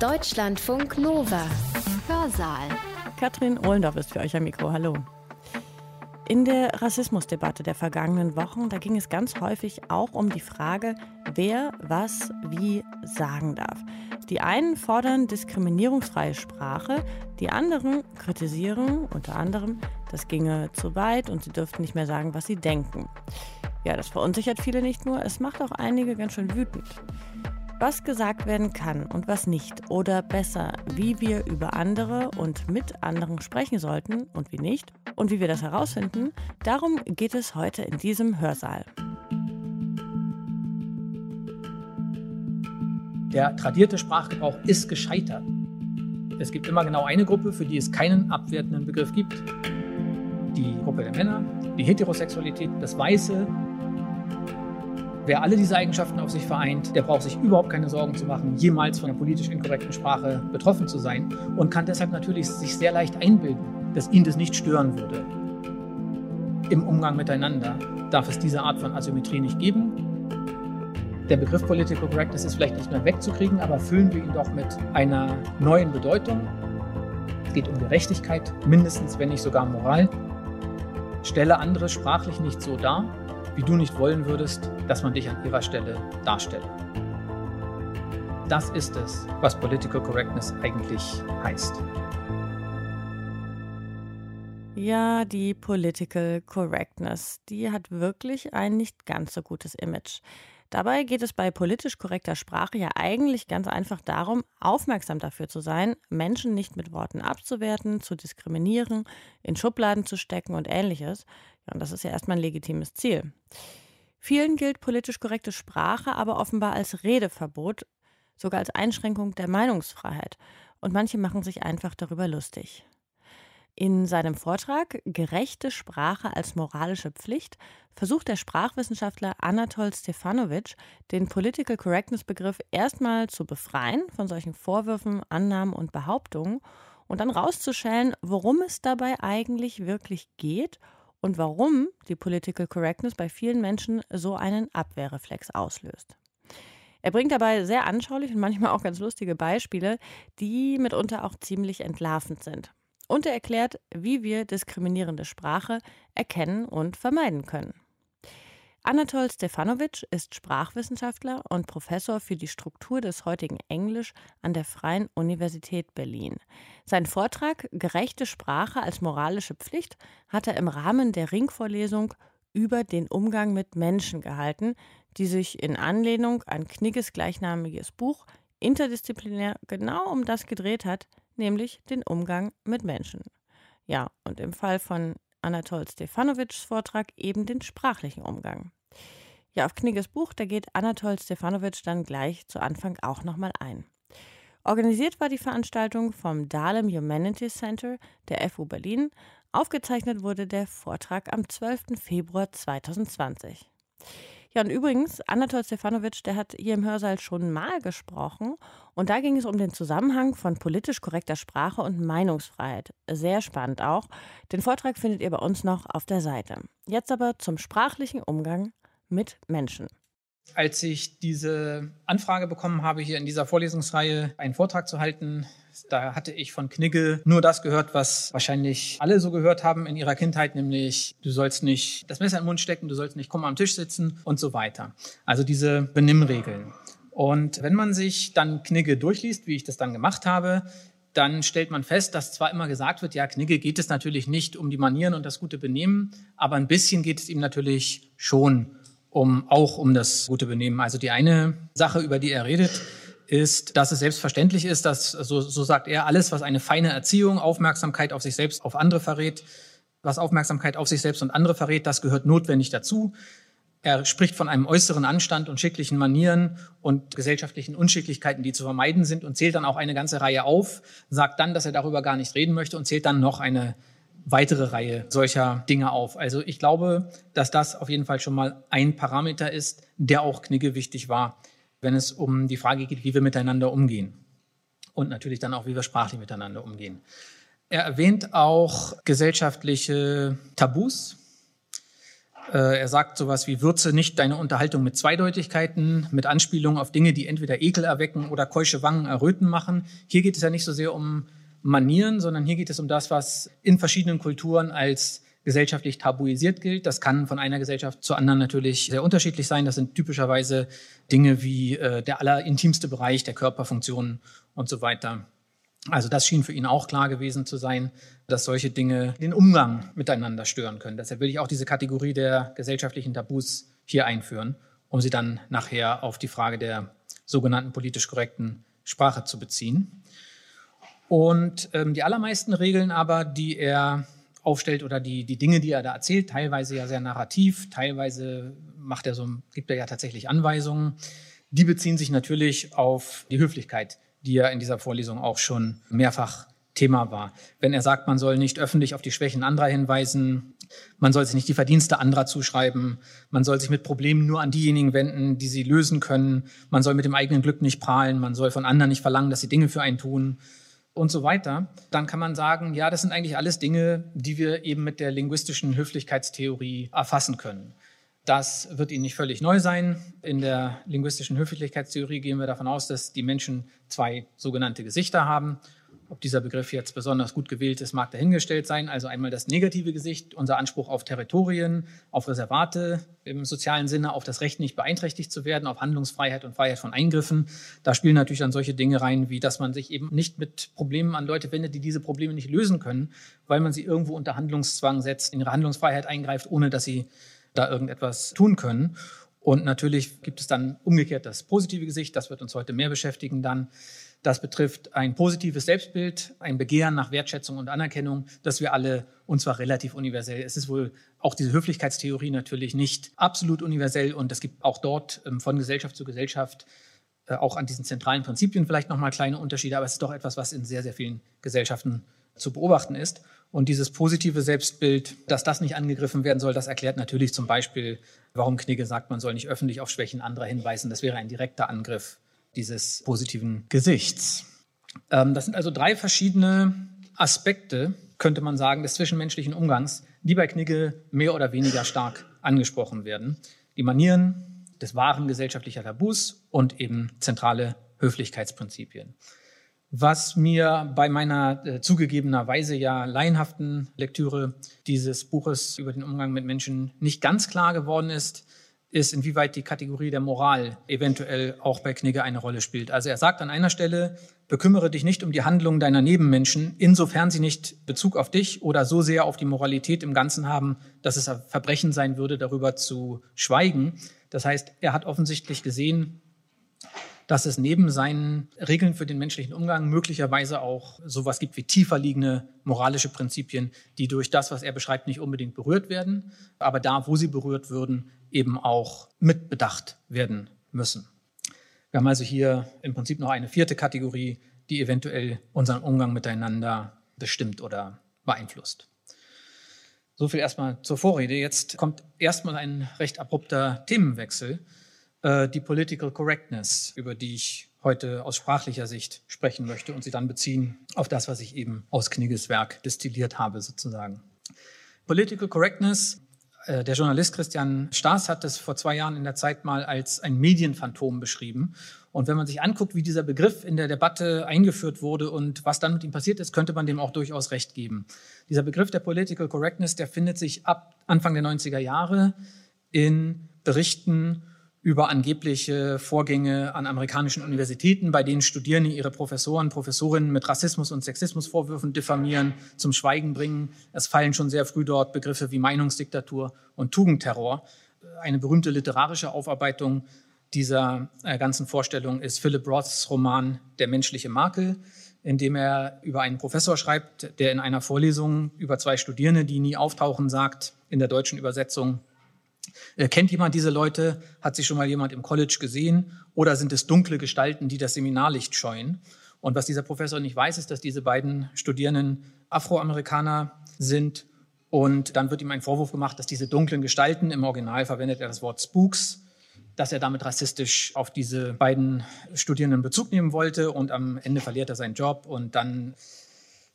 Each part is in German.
Deutschlandfunk Nova. Hörsaal. Katrin Ohlendorf ist für euch am Mikro. Hallo. In der Rassismusdebatte der vergangenen Wochen, da ging es ganz häufig auch um die Frage, wer was wie sagen darf. Die einen fordern diskriminierungsfreie Sprache, die anderen kritisieren unter anderem, das ginge zu weit und sie dürften nicht mehr sagen, was sie denken. Ja, das verunsichert viele nicht nur, es macht auch einige ganz schön wütend. Was gesagt werden kann und was nicht, oder besser, wie wir über andere und mit anderen sprechen sollten und wie nicht, und wie wir das herausfinden, darum geht es heute in diesem Hörsaal. Der tradierte Sprachgebrauch ist gescheitert. Es gibt immer genau eine Gruppe, für die es keinen abwertenden Begriff gibt. Die Gruppe der Männer, die Heterosexualität, das Weiße, Wer alle diese Eigenschaften auf sich vereint, der braucht sich überhaupt keine Sorgen zu machen, jemals von einer politisch inkorrekten Sprache betroffen zu sein und kann deshalb natürlich sich sehr leicht einbilden, dass ihn das nicht stören würde. Im Umgang miteinander darf es diese Art von Asymmetrie nicht geben. Der Begriff Political Correctness ist vielleicht nicht mehr wegzukriegen, aber füllen wir ihn doch mit einer neuen Bedeutung. Es geht um Gerechtigkeit, mindestens, wenn nicht sogar Moral. Stelle andere sprachlich nicht so dar, wie du nicht wollen würdest, dass man dich an ihrer Stelle darstellt. Das ist es, was Political Correctness eigentlich heißt. Ja, die Political Correctness, die hat wirklich ein nicht ganz so gutes Image. Dabei geht es bei politisch korrekter Sprache ja eigentlich ganz einfach darum, aufmerksam dafür zu sein, Menschen nicht mit Worten abzuwerten, zu diskriminieren, in Schubladen zu stecken und ähnliches. Ja, und das ist ja erstmal ein legitimes Ziel. Vielen gilt politisch korrekte Sprache aber offenbar als Redeverbot, sogar als Einschränkung der Meinungsfreiheit. Und manche machen sich einfach darüber lustig. In seinem Vortrag Gerechte Sprache als moralische Pflicht versucht der Sprachwissenschaftler Anatol Stefanovic, den Political Correctness Begriff erstmal zu befreien von solchen Vorwürfen, Annahmen und Behauptungen und dann rauszuschälen, worum es dabei eigentlich wirklich geht und warum die Political Correctness bei vielen Menschen so einen Abwehrreflex auslöst. Er bringt dabei sehr anschaulich und manchmal auch ganz lustige Beispiele, die mitunter auch ziemlich entlarvend sind. Und er erklärt, wie wir diskriminierende Sprache erkennen und vermeiden können. Anatol Stefanovic ist Sprachwissenschaftler und Professor für die Struktur des heutigen Englisch an der Freien Universität Berlin. Sein Vortrag Gerechte Sprache als moralische Pflicht hat er im Rahmen der Ringvorlesung über den Umgang mit Menschen gehalten, die sich in Anlehnung an Knigges gleichnamiges Buch interdisziplinär genau um das gedreht hat, nämlich den Umgang mit Menschen. Ja, und im Fall von Anatol Stefanovics Vortrag eben den sprachlichen Umgang. Ja, auf Knigges Buch, da geht Anatol Stefanovic dann gleich zu Anfang auch nochmal ein. Organisiert war die Veranstaltung vom Dahlem Humanities Center der FU Berlin. Aufgezeichnet wurde der Vortrag am 12. Februar 2020. Ja, und übrigens, Anatol Stefanovic, der hat hier im Hörsaal schon mal gesprochen. Und da ging es um den Zusammenhang von politisch korrekter Sprache und Meinungsfreiheit. Sehr spannend auch. Den Vortrag findet ihr bei uns noch auf der Seite. Jetzt aber zum sprachlichen Umgang mit Menschen. Als ich diese Anfrage bekommen habe, hier in dieser Vorlesungsreihe einen Vortrag zu halten, da hatte ich von Knigge nur das gehört, was wahrscheinlich alle so gehört haben in ihrer Kindheit, nämlich du sollst nicht das Messer im Mund stecken, du sollst nicht krumm am Tisch sitzen und so weiter. Also diese Benimmregeln. Und wenn man sich dann Knigge durchliest, wie ich das dann gemacht habe, dann stellt man fest, dass zwar immer gesagt wird, ja, Knigge geht es natürlich nicht um die Manieren und das gute Benehmen, aber ein bisschen geht es ihm natürlich schon um, auch um das gute Benehmen. Also die eine Sache, über die er redet, ist, dass es selbstverständlich ist, dass, so, so sagt er, alles, was eine feine Erziehung, Aufmerksamkeit auf sich selbst, auf andere verrät, was Aufmerksamkeit auf sich selbst und andere verrät, das gehört notwendig dazu. Er spricht von einem äußeren Anstand und schicklichen Manieren und gesellschaftlichen Unschicklichkeiten, die zu vermeiden sind und zählt dann auch eine ganze Reihe auf, sagt dann, dass er darüber gar nicht reden möchte und zählt dann noch eine weitere Reihe solcher Dinge auf. Also ich glaube, dass das auf jeden Fall schon mal ein Parameter ist, der auch Knigge wichtig war, wenn es um die Frage geht, wie wir miteinander umgehen. Und natürlich dann auch, wie wir sprachlich miteinander umgehen. Er erwähnt auch gesellschaftliche Tabus. Äh, er sagt sowas wie, würze nicht deine Unterhaltung mit Zweideutigkeiten, mit Anspielungen auf Dinge, die entweder Ekel erwecken oder keusche Wangen erröten machen. Hier geht es ja nicht so sehr um Manieren, sondern hier geht es um das, was in verschiedenen Kulturen als gesellschaftlich tabuisiert gilt. Das kann von einer Gesellschaft zur anderen natürlich sehr unterschiedlich sein. Das sind typischerweise Dinge wie äh, der allerintimste Bereich der Körperfunktionen und so weiter. Also das schien für ihn auch klar gewesen zu sein, dass solche Dinge den Umgang miteinander stören können. Deshalb will ich auch diese Kategorie der gesellschaftlichen Tabus hier einführen, um sie dann nachher auf die Frage der sogenannten politisch korrekten Sprache zu beziehen. Und ähm, die allermeisten Regeln aber, die er aufstellt oder die, die Dinge, die er da erzählt, teilweise ja sehr narrativ, teilweise macht er so, gibt er ja tatsächlich Anweisungen, die beziehen sich natürlich auf die Höflichkeit, die ja in dieser Vorlesung auch schon mehrfach Thema war. Wenn er sagt, man soll nicht öffentlich auf die Schwächen anderer hinweisen, man soll sich nicht die Verdienste anderer zuschreiben, man soll sich mit Problemen nur an diejenigen wenden, die sie lösen können, man soll mit dem eigenen Glück nicht prahlen, man soll von anderen nicht verlangen, dass sie Dinge für einen tun und so weiter, dann kann man sagen, ja, das sind eigentlich alles Dinge, die wir eben mit der linguistischen Höflichkeitstheorie erfassen können. Das wird Ihnen nicht völlig neu sein. In der linguistischen Höflichkeitstheorie gehen wir davon aus, dass die Menschen zwei sogenannte Gesichter haben. Ob dieser Begriff jetzt besonders gut gewählt ist, mag dahingestellt sein. Also einmal das negative Gesicht, unser Anspruch auf Territorien, auf Reservate im sozialen Sinne, auf das Recht nicht beeinträchtigt zu werden, auf Handlungsfreiheit und Freiheit von Eingriffen. Da spielen natürlich dann solche Dinge rein, wie dass man sich eben nicht mit Problemen an Leute wendet, die diese Probleme nicht lösen können, weil man sie irgendwo unter Handlungszwang setzt, in ihre Handlungsfreiheit eingreift, ohne dass sie da irgendetwas tun können. Und natürlich gibt es dann umgekehrt das positive Gesicht, das wird uns heute mehr beschäftigen dann. Das betrifft ein positives Selbstbild, ein Begehren nach Wertschätzung und Anerkennung, dass wir alle, und zwar relativ universell, es ist wohl auch diese Höflichkeitstheorie natürlich nicht absolut universell und es gibt auch dort ähm, von Gesellschaft zu Gesellschaft äh, auch an diesen zentralen Prinzipien vielleicht nochmal kleine Unterschiede, aber es ist doch etwas, was in sehr, sehr vielen Gesellschaften zu beobachten ist. Und dieses positive Selbstbild, dass das nicht angegriffen werden soll, das erklärt natürlich zum Beispiel, warum Knigge sagt, man soll nicht öffentlich auf Schwächen anderer hinweisen. Das wäre ein direkter Angriff dieses positiven Gesichts. Ähm, das sind also drei verschiedene Aspekte, könnte man sagen, des zwischenmenschlichen Umgangs, die bei Knigge mehr oder weniger stark angesprochen werden. Die Manieren des wahren gesellschaftlichen Tabus und eben zentrale Höflichkeitsprinzipien. Was mir bei meiner äh, zugegebenerweise ja laienhaften Lektüre dieses Buches über den Umgang mit Menschen nicht ganz klar geworden ist, ist, inwieweit die Kategorie der Moral eventuell auch bei Knigge eine Rolle spielt. Also er sagt an einer Stelle, bekümmere dich nicht um die Handlungen deiner Nebenmenschen, insofern sie nicht Bezug auf dich oder so sehr auf die Moralität im Ganzen haben, dass es ein Verbrechen sein würde, darüber zu schweigen. Das heißt, er hat offensichtlich gesehen, dass es neben seinen Regeln für den menschlichen Umgang möglicherweise auch sowas gibt wie tiefer liegende moralische Prinzipien, die durch das, was er beschreibt, nicht unbedingt berührt werden, aber da, wo sie berührt würden, eben auch mitbedacht werden müssen. Wir haben also hier im Prinzip noch eine vierte Kategorie, die eventuell unseren Umgang miteinander bestimmt oder beeinflusst. So viel erstmal zur Vorrede. Jetzt kommt erstmal ein recht abrupter Themenwechsel. Äh, die Political Correctness, über die ich heute aus sprachlicher Sicht sprechen möchte und sie dann beziehen auf das, was ich eben aus Knigges Werk destilliert habe, sozusagen. Political Correctness, äh, der Journalist Christian Staas hat es vor zwei Jahren in der Zeit mal als ein Medienphantom beschrieben. Und wenn man sich anguckt, wie dieser Begriff in der Debatte eingeführt wurde und was dann mit ihm passiert ist, könnte man dem auch durchaus recht geben. Dieser Begriff der Political Correctness, der findet sich ab Anfang der 90er Jahre in Berichten über angebliche Vorgänge an amerikanischen Universitäten, bei denen Studierende ihre Professoren, Professorinnen mit Rassismus und Sexismusvorwürfen diffamieren, zum Schweigen bringen. Es fallen schon sehr früh dort Begriffe wie Meinungsdiktatur und Tugendterror. Eine berühmte literarische Aufarbeitung dieser äh, ganzen Vorstellung ist Philip Roths Roman Der menschliche Makel, in dem er über einen Professor schreibt, der in einer Vorlesung über zwei Studierende, die nie auftauchen, sagt, in der deutschen Übersetzung, kennt jemand diese Leute? Hat sich schon mal jemand im College gesehen? Oder sind es dunkle Gestalten, die das Seminarlicht scheuen? Und was dieser Professor nicht weiß, ist, dass diese beiden Studierenden Afroamerikaner sind. Und dann wird ihm ein Vorwurf gemacht, dass diese dunklen Gestalten, im Original verwendet er das Wort Spooks, dass er damit rassistisch auf diese beiden Studierenden Bezug nehmen wollte. Und am Ende verliert er seinen Job und dann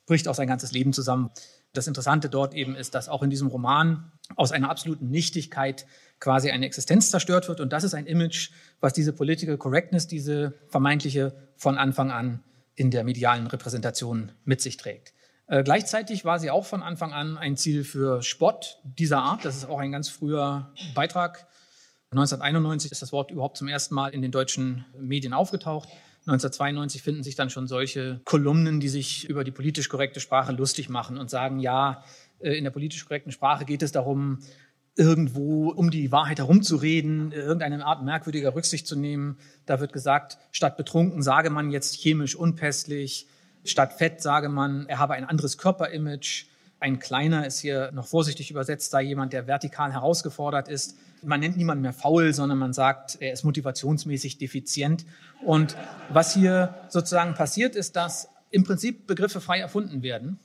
bricht auch sein ganzes Leben zusammen. Das Interessante dort eben ist, dass auch in diesem Roman aus einer absoluten Nichtigkeit quasi eine Existenz zerstört wird. Und das ist ein Image, was diese Political Correctness, diese vermeintliche von Anfang an in der medialen Repräsentation mit sich trägt. Äh, gleichzeitig war sie auch von Anfang an ein Ziel für Spott dieser Art. Das ist auch ein ganz früher Beitrag. 1991 ist das Wort überhaupt zum ersten Mal in den deutschen Medien aufgetaucht. 1992 finden sich dann schon solche Kolumnen, die sich über die politisch korrekte Sprache lustig machen und sagen, ja, äh, in der politisch korrekten Sprache geht es darum, irgendwo um die Wahrheit herumzureden, irgendeine Art merkwürdiger Rücksicht zu nehmen. Da wird gesagt, statt betrunken sage man jetzt chemisch unpässlich, statt fett sage man, er habe ein anderes Körperimage. Ein kleiner ist hier noch vorsichtig übersetzt, sei jemand, der vertikal herausgefordert ist. Man nennt niemanden mehr faul, sondern man sagt, er ist motivationsmäßig defizient. Und was hier sozusagen passiert, ist, dass im Prinzip Begriffe frei erfunden werden.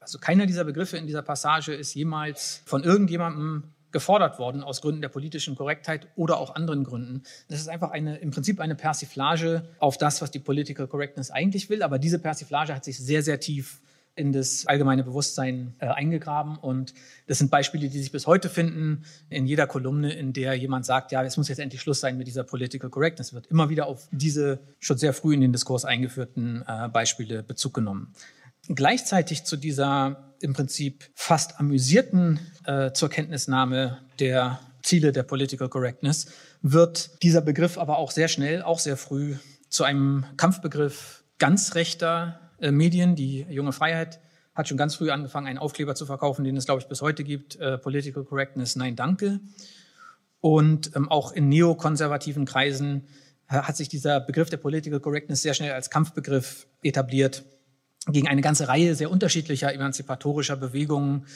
Also keiner dieser Begriffe in dieser Passage ist jemals von irgendjemandem gefordert worden aus Gründen der politischen Korrektheit oder auch anderen Gründen. Das ist einfach eine, im Prinzip eine Persiflage auf das, was die Political Correctness eigentlich will. Aber diese Persiflage hat sich sehr, sehr tief in das allgemeine Bewusstsein äh, eingegraben. Und das sind Beispiele, die sich bis heute finden in jeder Kolumne, in der jemand sagt, ja, es muss jetzt endlich Schluss sein mit dieser Political Correctness. Wird immer wieder auf diese schon sehr früh in den Diskurs eingeführten äh, Beispiele Bezug genommen. Gleichzeitig zu dieser im Prinzip fast amüsierten äh, zur Kenntnisnahme der Ziele der Political Correctness wird dieser Begriff aber auch sehr schnell, auch sehr früh zu einem Kampfbegriff ganz rechter äh, Medien. Die junge Freiheit hat schon ganz früh angefangen, einen Aufkleber zu verkaufen, den es, glaube ich, bis heute gibt. Äh, Political Correctness, nein, danke. Und ähm, auch in neokonservativen Kreisen äh, hat sich dieser Begriff der Political Correctness sehr schnell als Kampfbegriff etabliert gegen eine ganze Reihe sehr unterschiedlicher emanzipatorischer Bewegungen,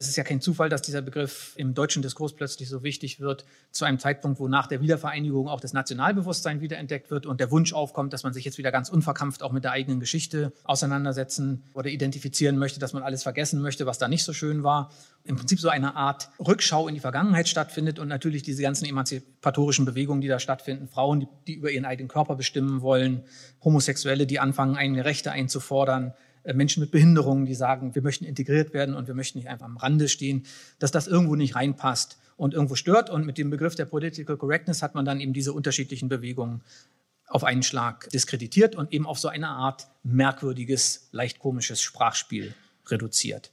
es ist ja kein Zufall, dass dieser Begriff im deutschen Diskurs plötzlich so wichtig wird, zu einem Zeitpunkt, wo nach der Wiedervereinigung auch das Nationalbewusstsein wiederentdeckt wird und der Wunsch aufkommt, dass man sich jetzt wieder ganz unverkrampft auch mit der eigenen Geschichte auseinandersetzen oder identifizieren möchte, dass man alles vergessen möchte, was da nicht so schön war. Im Prinzip so eine Art Rückschau in die Vergangenheit stattfindet und natürlich diese ganzen emanzipatorischen Bewegungen, die da stattfinden, Frauen, die, die über ihren eigenen Körper bestimmen wollen, Homosexuelle, die anfangen, eigene Rechte einzufordern, Menschen mit Behinderungen, die sagen, wir möchten integriert werden und wir möchten nicht einfach am Rande stehen, dass das irgendwo nicht reinpasst und irgendwo stört. Und mit dem Begriff der Political Correctness hat man dann eben diese unterschiedlichen Bewegungen auf einen Schlag diskreditiert und eben auf so eine Art merkwürdiges, leicht komisches Sprachspiel reduziert.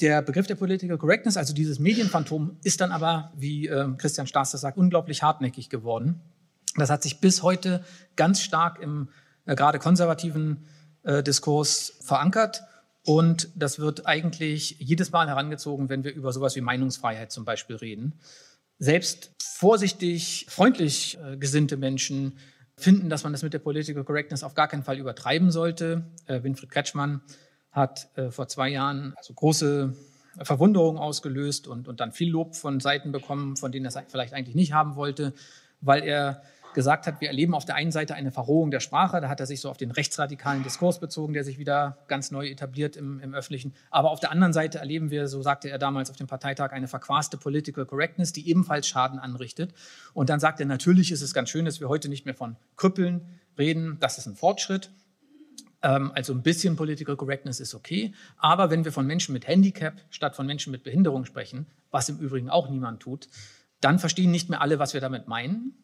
Der Begriff der Political Correctness, also dieses Medienphantom, ist dann aber, wie äh, Christian Staas das sagt, unglaublich hartnäckig geworden. Das hat sich bis heute ganz stark im äh, gerade konservativen äh, Diskurs verankert. Und das wird eigentlich jedes Mal herangezogen, wenn wir über sowas wie Meinungsfreiheit zum Beispiel reden. Selbst vorsichtig, freundlich äh, gesinnte Menschen finden, dass man das mit der Political Correctness auf gar keinen Fall übertreiben sollte. Äh, Winfried Kretschmann hat äh, vor zwei Jahren also große Verwunderung ausgelöst und, und dann viel Lob von Seiten bekommen, von denen er es vielleicht eigentlich nicht haben wollte, weil er gesagt hat, wir erleben auf der einen Seite eine Verrohung der Sprache, da hat er sich so auf den rechtsradikalen Diskurs bezogen, der sich wieder ganz neu etabliert im, im Öffentlichen. Aber auf der anderen Seite erleben wir, so sagte er damals auf dem Parteitag, eine verquaste Political Correctness, die ebenfalls Schaden anrichtet. Und dann sagt er, natürlich ist es ganz schön, dass wir heute nicht mehr von Krüppeln reden, das ist ein Fortschritt. Ähm, also ein bisschen Political Correctness ist okay. Aber wenn wir von Menschen mit Handicap statt von Menschen mit Behinderung sprechen, was im Übrigen auch niemand tut, dann verstehen nicht mehr alle, was wir damit meinen.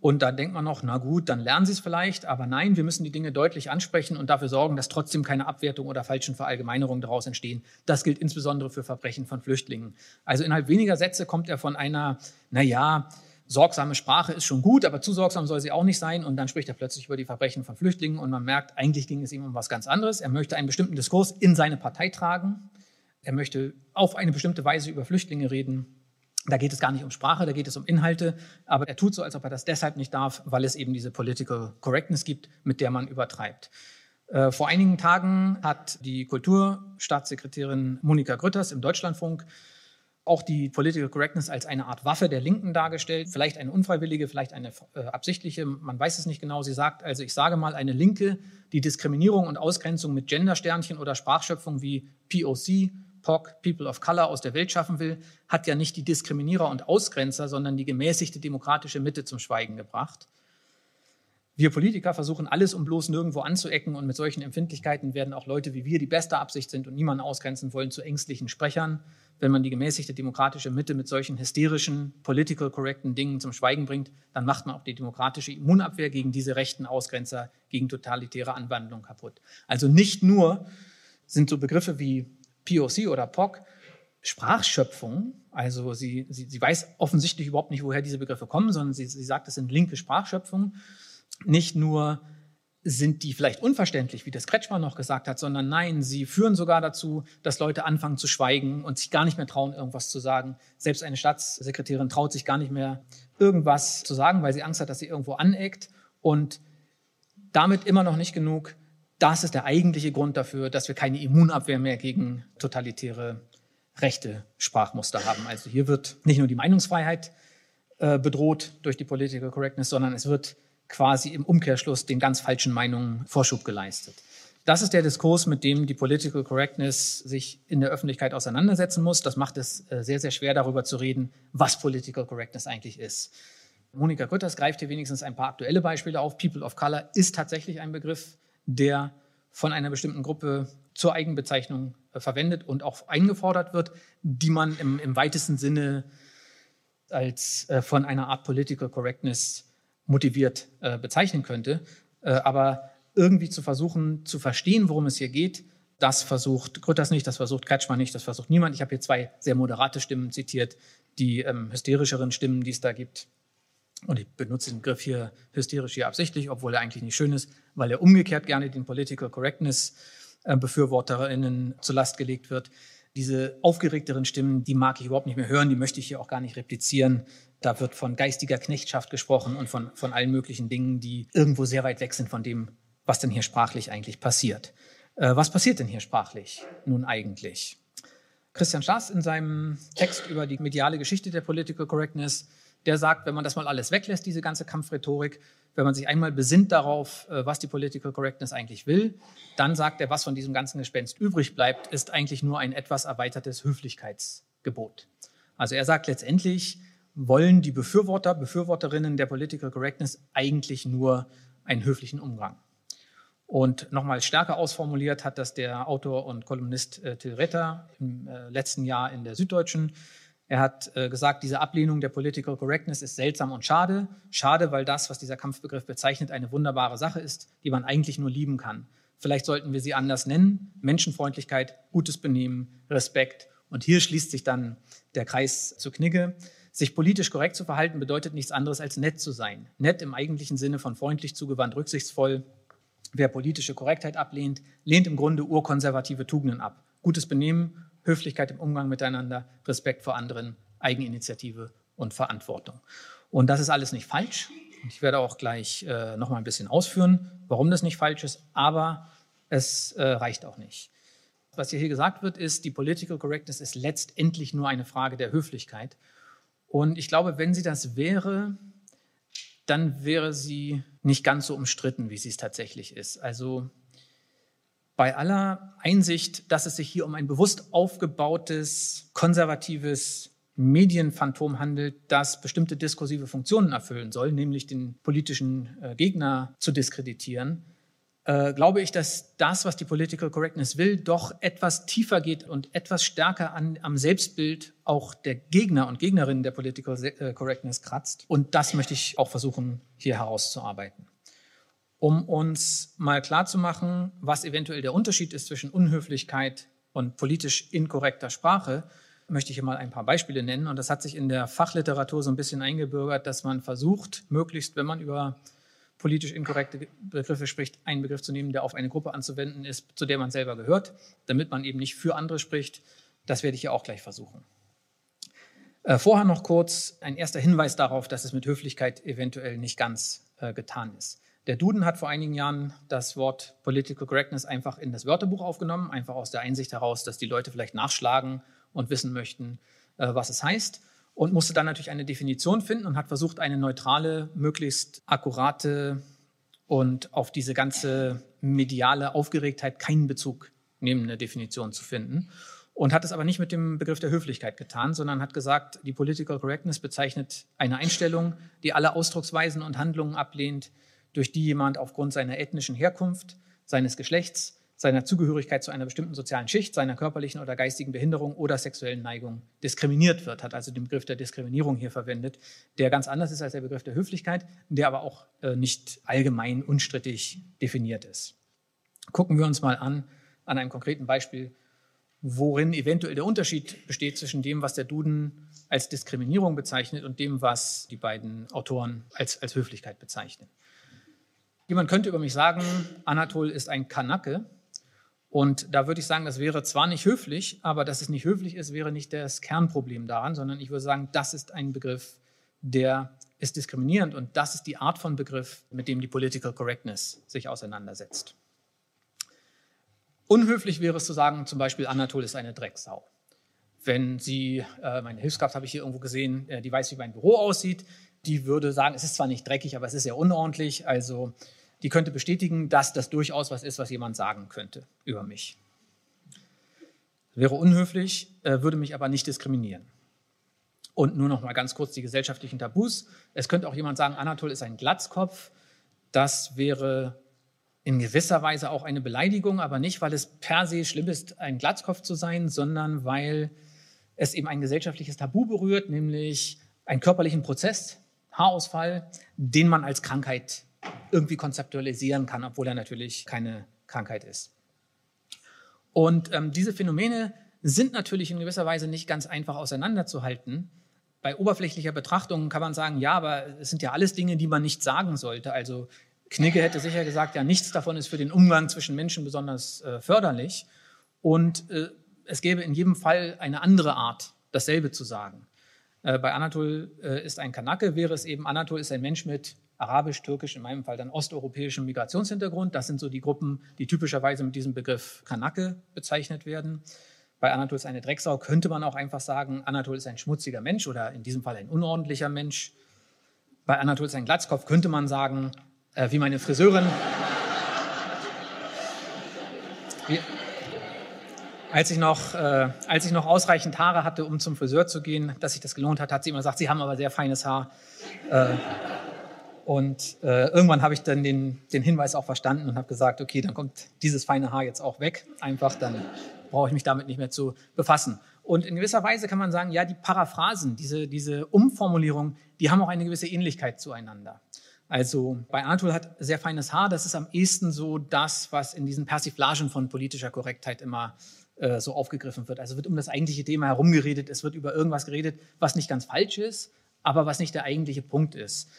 Und da denkt man noch, na gut, dann lernen Sie es vielleicht, aber nein, wir müssen die Dinge deutlich ansprechen und dafür sorgen, dass trotzdem keine Abwertung oder falschen Verallgemeinerungen daraus entstehen. Das gilt insbesondere für Verbrechen von Flüchtlingen. Also innerhalb weniger Sätze kommt er von einer, na ja, sorgsame Sprache ist schon gut, aber zu sorgsam soll sie auch nicht sein. Und dann spricht er plötzlich über die Verbrechen von Flüchtlingen und man merkt, eigentlich ging es ihm um was ganz anderes. Er möchte einen bestimmten Diskurs in seine Partei tragen. Er möchte auf eine bestimmte Weise über Flüchtlinge reden. Da geht es gar nicht um Sprache, da geht es um Inhalte, aber er tut so, als ob er das deshalb nicht darf, weil es eben diese Political Correctness gibt, mit der man übertreibt. Äh, vor einigen Tagen hat die Kulturstaatssekretärin Monika Grütters im Deutschlandfunk auch die Political Correctness als eine Art Waffe der Linken dargestellt, vielleicht eine unfreiwillige, vielleicht eine äh, absichtliche, man weiß es nicht genau. Sie sagt also, ich sage mal, eine Linke, die Diskriminierung und Ausgrenzung mit Gendersternchen oder Sprachschöpfung wie POC, POC, People of Color aus der Welt schaffen will, hat ja nicht die Diskriminierer und Ausgrenzer, sondern die gemäßigte demokratische Mitte zum Schweigen gebracht. Wir Politiker versuchen alles, um bloß nirgendwo anzuecken und mit solchen Empfindlichkeiten werden auch Leute wie wir, die beste Absicht sind und niemanden ausgrenzen wollen, zu ängstlichen Sprechern. Wenn man die gemäßigte demokratische Mitte mit solchen hysterischen, political correcten Dingen zum Schweigen bringt, dann macht man auch die demokratische Immunabwehr gegen diese rechten Ausgrenzer, gegen totalitäre Anwandlung kaputt. Also nicht nur sind so Begriffe wie POC oder POC Sprachschöpfung, also sie, sie, sie weiß offensichtlich überhaupt nicht, woher diese Begriffe kommen, sondern sie, sie sagt, es sind linke Sprachschöpfungen nicht nur sind die vielleicht unverständlich, wie das Kretschmann noch gesagt hat, sondern nein, sie führen sogar dazu, dass Leute anfangen zu schweigen und sich gar nicht mehr trauen, irgendwas zu sagen. Selbst eine Staatssekretärin traut sich gar nicht mehr, irgendwas zu sagen, weil sie Angst hat, dass sie irgendwo aneckt. Und damit immer noch nicht genug. Das ist der eigentliche Grund dafür, dass wir keine Immunabwehr mehr gegen totalitäre rechte Sprachmuster haben. Also hier wird nicht nur die Meinungsfreiheit äh, bedroht durch die Political Correctness, sondern es wird quasi im Umkehrschluss den ganz falschen Meinungen Vorschub geleistet. Das ist der Diskurs, mit dem die Political Correctness sich in der Öffentlichkeit auseinandersetzen muss. Das macht es äh, sehr, sehr schwer, darüber zu reden, was Political Correctness eigentlich ist. Monika Grütters greift hier wenigstens ein paar aktuelle Beispiele auf. People of Color ist tatsächlich ein Begriff, der von einer bestimmten Gruppe zur Eigenbezeichnung äh, verwendet und auch eingefordert wird, die man im, im weitesten Sinne als äh, von einer Art Political Correctness motiviert äh, bezeichnen könnte. Äh, aber irgendwie zu versuchen zu verstehen, worum es hier geht, das versucht Grütters nicht, das versucht Kretschmann nicht, das versucht niemand. Ich habe hier zwei sehr moderate Stimmen zitiert, die ähm, hysterischeren Stimmen, die es da gibt. Und ich benutze den Begriff hier hysterisch hier absichtlich, obwohl er eigentlich nicht schön ist, weil er umgekehrt gerne den Political Correctness äh, BefürworterInnen zur Last gelegt wird. Diese aufgeregteren Stimmen, die mag ich überhaupt nicht mehr hören, die möchte ich hier auch gar nicht replizieren. Da wird von geistiger Knechtschaft gesprochen und von, von allen möglichen Dingen, die irgendwo sehr weit weg sind von dem, was denn hier sprachlich eigentlich passiert. Äh, was passiert denn hier sprachlich nun eigentlich? Christian Straß in seinem Text über die mediale Geschichte der Political Correctness, der sagt, wenn man das mal alles weglässt, diese ganze Kampfrhetorik, wenn man sich einmal besinnt darauf, äh, was die Political Correctness eigentlich will, dann sagt er, was von diesem ganzen Gespenst übrig bleibt, ist eigentlich nur ein etwas erweitertes Höflichkeitsgebot. Also er sagt letztendlich, wollen die Befürworter, Befürworterinnen der Political Correctness eigentlich nur einen höflichen Umgang. Und nochmal stärker ausformuliert hat das der Autor und Kolumnist äh, Till Retter im äh, letzten Jahr in der Süddeutschen. Er hat äh, gesagt, diese Ablehnung der Political Correctness ist seltsam und schade. Schade, weil das, was dieser Kampfbegriff bezeichnet, eine wunderbare Sache ist, die man eigentlich nur lieben kann. Vielleicht sollten wir sie anders nennen. Menschenfreundlichkeit, gutes Benehmen, Respekt. Und hier schließt sich dann der Kreis zu Knigge. Sich politisch korrekt zu verhalten bedeutet nichts anderes als nett zu sein. Nett im eigentlichen Sinne von freundlich, zugewandt, rücksichtsvoll. Wer politische Korrektheit ablehnt, lehnt im Grunde urkonservative Tugenden ab. Gutes Benehmen, Höflichkeit im Umgang miteinander, Respekt vor anderen, Eigeninitiative und Verantwortung. Und das ist alles nicht falsch. Ich werde auch gleich äh, noch mal ein bisschen ausführen, warum das nicht falsch ist, aber es äh, reicht auch nicht. Was hier gesagt wird, ist, die Political Correctness ist letztendlich nur eine Frage der Höflichkeit. Und ich glaube, wenn sie das wäre, dann wäre sie nicht ganz so umstritten, wie sie es tatsächlich ist. Also bei aller Einsicht, dass es sich hier um ein bewusst aufgebautes, konservatives Medienphantom handelt, das bestimmte diskursive Funktionen erfüllen soll, nämlich den politischen äh, Gegner zu diskreditieren, äh, glaube ich, dass das, was die Political Correctness will, doch etwas tiefer geht und etwas stärker an, am Selbstbild auch der Gegner und Gegnerinnen der Political äh, Correctness kratzt. Und das möchte ich auch versuchen, hier herauszuarbeiten. Um uns mal klarzumachen, was eventuell der Unterschied ist zwischen Unhöflichkeit und politisch inkorrekter Sprache, möchte ich hier mal ein paar Beispiele nennen. Und das hat sich in der Fachliteratur so ein bisschen eingebürgert, dass man versucht, möglichst, wenn man über politisch inkorrekte Begriffe spricht, einen Begriff zu nehmen, der auf eine Gruppe anzuwenden ist, zu der man selber gehört, damit man eben nicht für andere spricht. Das werde ich hier auch gleich versuchen. Äh, vorher noch kurz ein erster Hinweis darauf, dass es mit Höflichkeit eventuell nicht ganz äh, getan ist. Der Duden hat vor einigen Jahren das Wort Political Correctness einfach in das Wörterbuch aufgenommen, einfach aus der Einsicht heraus, dass die Leute vielleicht nachschlagen und wissen möchten, äh, was es heißt und musste dann natürlich eine Definition finden und hat versucht, eine neutrale, möglichst akkurate und auf diese ganze mediale Aufgeregtheit keinen Bezug nehmende Definition zu finden. Und hat es aber nicht mit dem Begriff der Höflichkeit getan, sondern hat gesagt, die Political Correctness bezeichnet eine Einstellung, die alle Ausdrucksweisen und Handlungen ablehnt, durch die jemand aufgrund seiner ethnischen Herkunft, seines Geschlechts, seiner Zugehörigkeit zu einer bestimmten sozialen Schicht, seiner körperlichen oder geistigen Behinderung oder sexuellen Neigung diskriminiert wird, hat also den Begriff der Diskriminierung hier verwendet, der ganz anders ist als der Begriff der Höflichkeit, der aber auch äh, nicht allgemein unstrittig definiert ist. Gucken wir uns mal an, an einem konkreten Beispiel, worin eventuell der Unterschied besteht zwischen dem, was der Duden als Diskriminierung bezeichnet und dem, was die beiden Autoren als, als Höflichkeit bezeichnen. Jemand könnte über mich sagen, Anatol ist ein Kanake, und da würde ich sagen, das wäre zwar nicht höflich, aber dass es nicht höflich ist, wäre nicht das Kernproblem daran, sondern ich würde sagen, das ist ein Begriff, der ist diskriminierend und das ist die Art von Begriff, mit dem die Political Correctness sich auseinandersetzt. Unhöflich wäre es zu sagen, zum Beispiel Anatol ist eine Drecksau. Wenn Sie, äh, meine Hilfskraft habe ich hier irgendwo gesehen, äh, die weiß, wie mein Büro aussieht, die würde sagen, es ist zwar nicht dreckig, aber es ist sehr unordentlich, also die könnte bestätigen, dass das durchaus was ist, was jemand sagen könnte über mich. Wäre unhöflich, äh, würde mich aber nicht diskriminieren. Und nur noch mal ganz kurz die gesellschaftlichen Tabus. Es könnte auch jemand sagen, Anatol ist ein Glatzkopf. Das wäre in gewisser Weise auch eine Beleidigung, aber nicht, weil es per se schlimm ist, ein Glatzkopf zu sein, sondern weil es eben ein gesellschaftliches Tabu berührt, nämlich einen körperlichen Prozess, Haarausfall, den man als Krankheit irgendwie konzeptualisieren kann, obwohl er natürlich keine Krankheit ist. Und ähm, diese Phänomene sind natürlich in gewisser Weise nicht ganz einfach auseinanderzuhalten. Bei oberflächlicher Betrachtung kann man sagen, ja, aber es sind ja alles Dinge, die man nicht sagen sollte. Also Knigge hätte sicher gesagt, ja, nichts davon ist für den Umgang zwischen Menschen besonders äh, förderlich. Und äh, es gäbe in jedem Fall eine andere Art, dasselbe zu sagen. Äh, bei Anatol äh, ist ein Kanake, wäre es eben, Anatol ist ein Mensch mit arabisch, türkisch, in meinem Fall dann osteuropäischem Migrationshintergrund. Das sind so die Gruppen, die typischerweise mit diesem Begriff Kanake bezeichnet werden. Bei Anatol ist eine Drecksau könnte man auch einfach sagen, Anatol ist ein schmutziger Mensch oder in diesem Fall ein unordentlicher Mensch. Bei Anatol ist ein Glatzkopf könnte man sagen, äh, wie meine Friseurin. Wie, als ich, noch, äh, als ich noch ausreichend Haare hatte, um zum Friseur zu gehen, dass sich das gelohnt hat, hat sie immer gesagt, Sie haben aber sehr feines Haar. Äh, und äh, irgendwann habe ich dann den, den Hinweis auch verstanden und habe gesagt, okay, dann kommt dieses feine Haar jetzt auch weg. Einfach, dann brauche ich mich damit nicht mehr zu befassen. Und in gewisser Weise kann man sagen, ja, die Paraphrasen, diese, diese Umformulierung, die haben auch eine gewisse Ähnlichkeit zueinander. Also bei Arthur hat sehr feines Haar, das ist am ehesten so das, was in diesen Persiflagen von politischer Korrektheit immer äh, so aufgegriffen wird. Also wird um das eigentliche Thema herumgeredet, es wird über irgendwas geredet, was nicht ganz falsch ist, aber was nicht der eigentliche Punkt ist.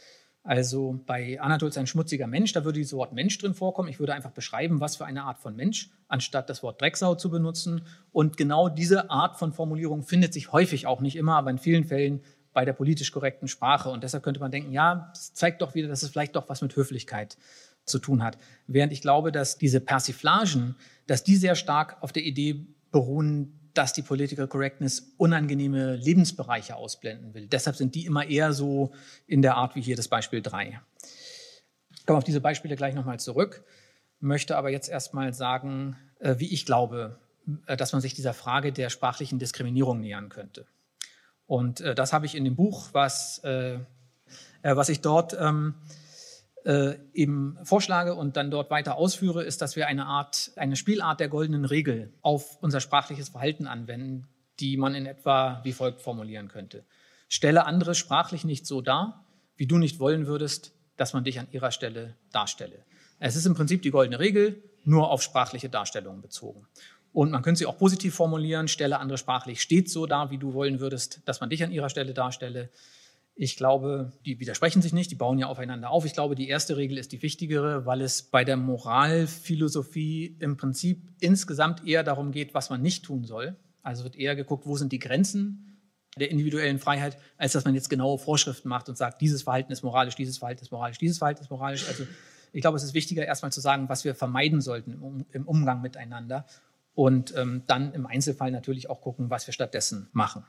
Also bei Anatol ist ein schmutziger Mensch, da würde dieses Wort Mensch drin vorkommen. Ich würde einfach beschreiben, was für eine Art von Mensch, anstatt das Wort Drecksau zu benutzen. Und genau diese Art von Formulierung findet sich häufig auch nicht immer, aber in vielen Fällen bei der politisch korrekten Sprache. Und deshalb könnte man denken, ja, das zeigt doch wieder, dass es vielleicht doch was mit Höflichkeit zu tun hat. Während ich glaube, dass diese Persiflagen, dass die sehr stark auf der Idee beruhen, dass die Political Correctness unangenehme Lebensbereiche ausblenden will. Deshalb sind die immer eher so in der Art wie hier das Beispiel 3. Ich komme auf diese Beispiele gleich nochmal zurück, möchte aber jetzt erstmal sagen, äh, wie ich glaube, äh, dass man sich dieser Frage der sprachlichen Diskriminierung nähern könnte. Und äh, das habe ich in dem Buch, was, was ich dort ähm, äh, eben vorschlage und dann dort weiter ausführe, ist, dass wir eine Art, eine Spielart der goldenen Regel auf unser sprachliches Verhalten anwenden, die man in etwa wie folgt formulieren könnte. Stelle andere sprachlich nicht so dar, wie du nicht wollen würdest, dass man dich an ihrer Stelle darstelle. Es ist im Prinzip die goldene Regel, nur auf sprachliche Darstellungen bezogen. Und man könnte sie auch positiv formulieren, stelle andere sprachlich stets so dar, wie du wollen würdest, dass man dich an ihrer Stelle darstelle. Ich glaube, die widersprechen sich nicht, die bauen ja aufeinander auf. Ich glaube, die erste Regel ist die wichtigere, weil es bei der Moralphilosophie im Prinzip insgesamt eher darum geht, was man nicht tun soll. Also wird eher geguckt, wo sind die Grenzen der individuellen Freiheit, als dass man jetzt genaue Vorschriften macht und sagt, dieses Verhalten ist moralisch, dieses Verhalten ist moralisch, dieses Verhalten ist moralisch. Also ich glaube, es ist wichtiger, erstmal zu sagen, was wir vermeiden sollten im, Umgang miteinander und ähm, dann im Einzelfall natürlich auch gucken, was wir stattdessen machen.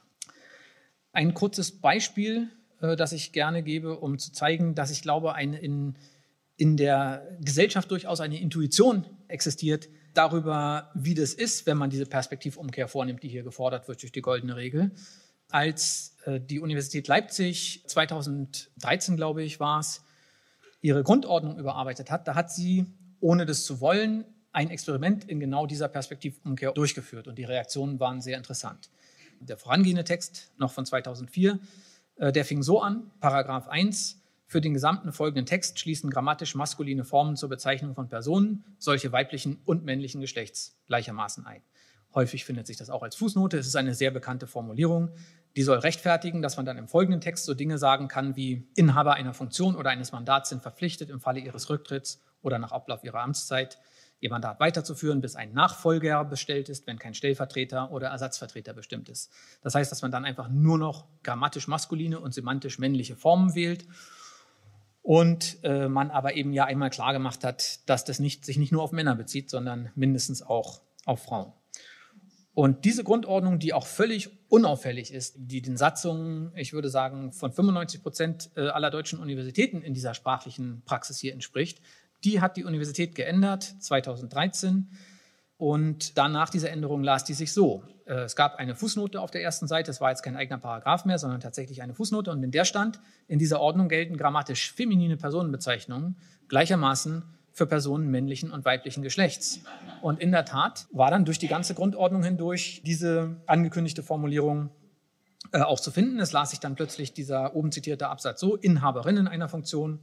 Ein kurzes Beispiel äh, das ich gerne gebe, um zu zeigen, dass ich glaube, ein, in, in der Gesellschaft durchaus eine Intuition existiert darüber, wie das ist, wenn man diese Perspektivumkehr vornimmt, die hier gefordert wird durch die goldene Regel. Als äh, die Universität Leipzig 2013, glaube ich, war es, ihre Grundordnung überarbeitet hat, da hat sie, ohne das zu wollen, ein Experiment in genau dieser Perspektivumkehr durchgeführt und die Reaktionen waren sehr interessant. Der vorangehende Text, noch von 2004, äh, der fing so an, Paragraph 1, für den gesamten folgenden Text schließen grammatisch maskuline Formen zur Bezeichnung von Personen solche weiblichen und männlichen Geschlechts gleichermaßen ein. Häufig findet sich das auch als Fußnote. Es ist eine sehr bekannte Formulierung. Die soll rechtfertigen, dass man dann im folgenden Text so Dinge sagen kann wie Inhaber einer Funktion oder eines Mandats sind verpflichtet, im Falle ihres Rücktritts oder nach Ablauf ihrer Amtszeit ihr Mandat weiterzuführen, bis ein Nachfolger bestellt ist, wenn kein Stellvertreter oder Ersatzvertreter bestimmt ist. Das heißt, dass man dann einfach nur noch grammatisch maskuline und semantisch männliche Formen wählt und äh, man aber eben ja einmal klar gemacht hat, dass das nicht, sich nicht nur auf Männer bezieht, sondern mindestens auch auf Frauen. Und diese Grundordnung, die auch völlig unauffällig ist, die den Satzungen, ich würde sagen, von 95 Prozent äh, aller deutschen Universitäten in dieser sprachlichen Praxis hier entspricht, die hat die Universität geändert 2013 und dann nach dieser Änderung las die sich so. Äh, es gab eine Fußnote auf der ersten Seite, es war jetzt kein eigener Paragraph mehr, sondern tatsächlich eine Fußnote. Und in der stand, in dieser Ordnung gelten grammatisch feminine Personenbezeichnungen gleichermaßen für Personen männlichen und weiblichen Geschlechts. Und in der Tat war dann durch die ganze Grundordnung hindurch diese angekündigte Formulierung äh, auch zu finden. Es las sich dann plötzlich dieser oben zitierte Absatz so, Inhaberinnen einer Funktion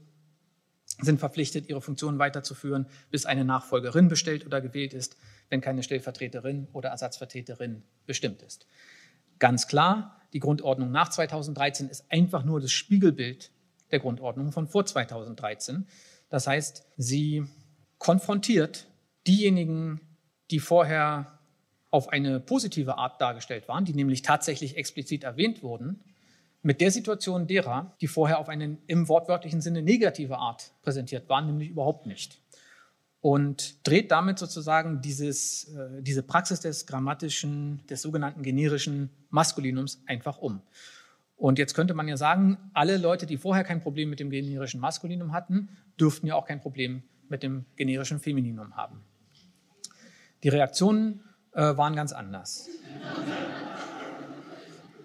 sind verpflichtet, ihre Funktion weiterzuführen, bis eine Nachfolgerin bestellt oder gewählt ist wenn keine Stellvertreterin oder Ersatzvertreterin bestimmt ist. Ganz klar, die Grundordnung nach 2013 ist einfach nur das Spiegelbild der Grundordnung von vor 2013. Das heißt, sie konfrontiert diejenigen, die vorher auf eine positive Art dargestellt waren, die nämlich tatsächlich explizit erwähnt wurden, mit der Situation derer, die vorher auf eine im wortwörtlichen Sinne negative Art präsentiert waren, nämlich überhaupt nicht und dreht damit sozusagen dieses, äh, diese Praxis des grammatischen, des sogenannten generischen Maskulinums einfach um. Und jetzt könnte man ja sagen, alle Leute, die vorher kein Problem mit dem generischen Maskulinum hatten, dürften ja auch kein Problem mit dem generischen Femininum haben. Die Reaktionen äh, waren ganz anders.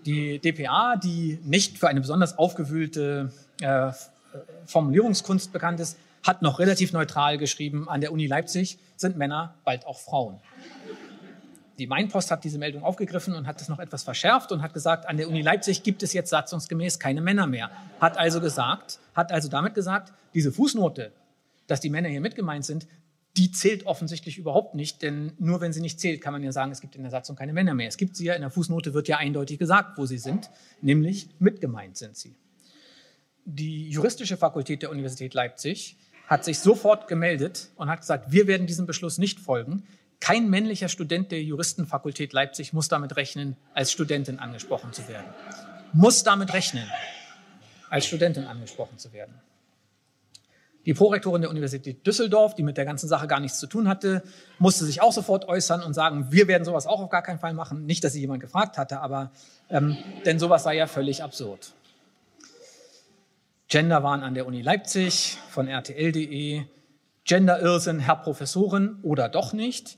Die DPA, die nicht für eine besonders aufgewühlte äh, Formulierungskunst bekannt ist, hat noch relativ neutral geschrieben, an der Uni Leipzig sind Männer bald auch Frauen. Die Mainpost hat diese Meldung aufgegriffen und hat es noch etwas verschärft und hat gesagt, an der Uni Leipzig gibt es jetzt satzungsgemäß keine Männer mehr. Hat also gesagt, hat also damit gesagt, diese Fußnote, dass die Männer hier mit gemeint sind, die zählt offensichtlich überhaupt nicht, denn nur wenn sie nicht zählt, kann man ja sagen, es gibt in der Satzung keine Männer mehr. Es gibt sie ja, in der Fußnote wird ja eindeutig gesagt, wo sie sind, nämlich mitgemeint sind sie. Die juristische Fakultät der Universität Leipzig hat sich sofort gemeldet und hat gesagt, wir werden diesem Beschluss nicht folgen. Kein männlicher Student der Juristenfakultät Leipzig muss damit rechnen, als Studentin angesprochen zu werden. Muss damit rechnen, als Studentin angesprochen zu werden. Die Prorektorin der Universität Düsseldorf, die mit der ganzen Sache gar nichts zu tun hatte, musste sich auch sofort äußern und sagen, wir werden sowas auch auf gar keinen Fall machen. Nicht, dass sie jemand gefragt hatte, aber ähm, denn sowas sei ja völlig absurd. Gender waren an der Uni Leipzig von rtl.de, Gender-Irrsinn, Herr Professorin oder doch nicht.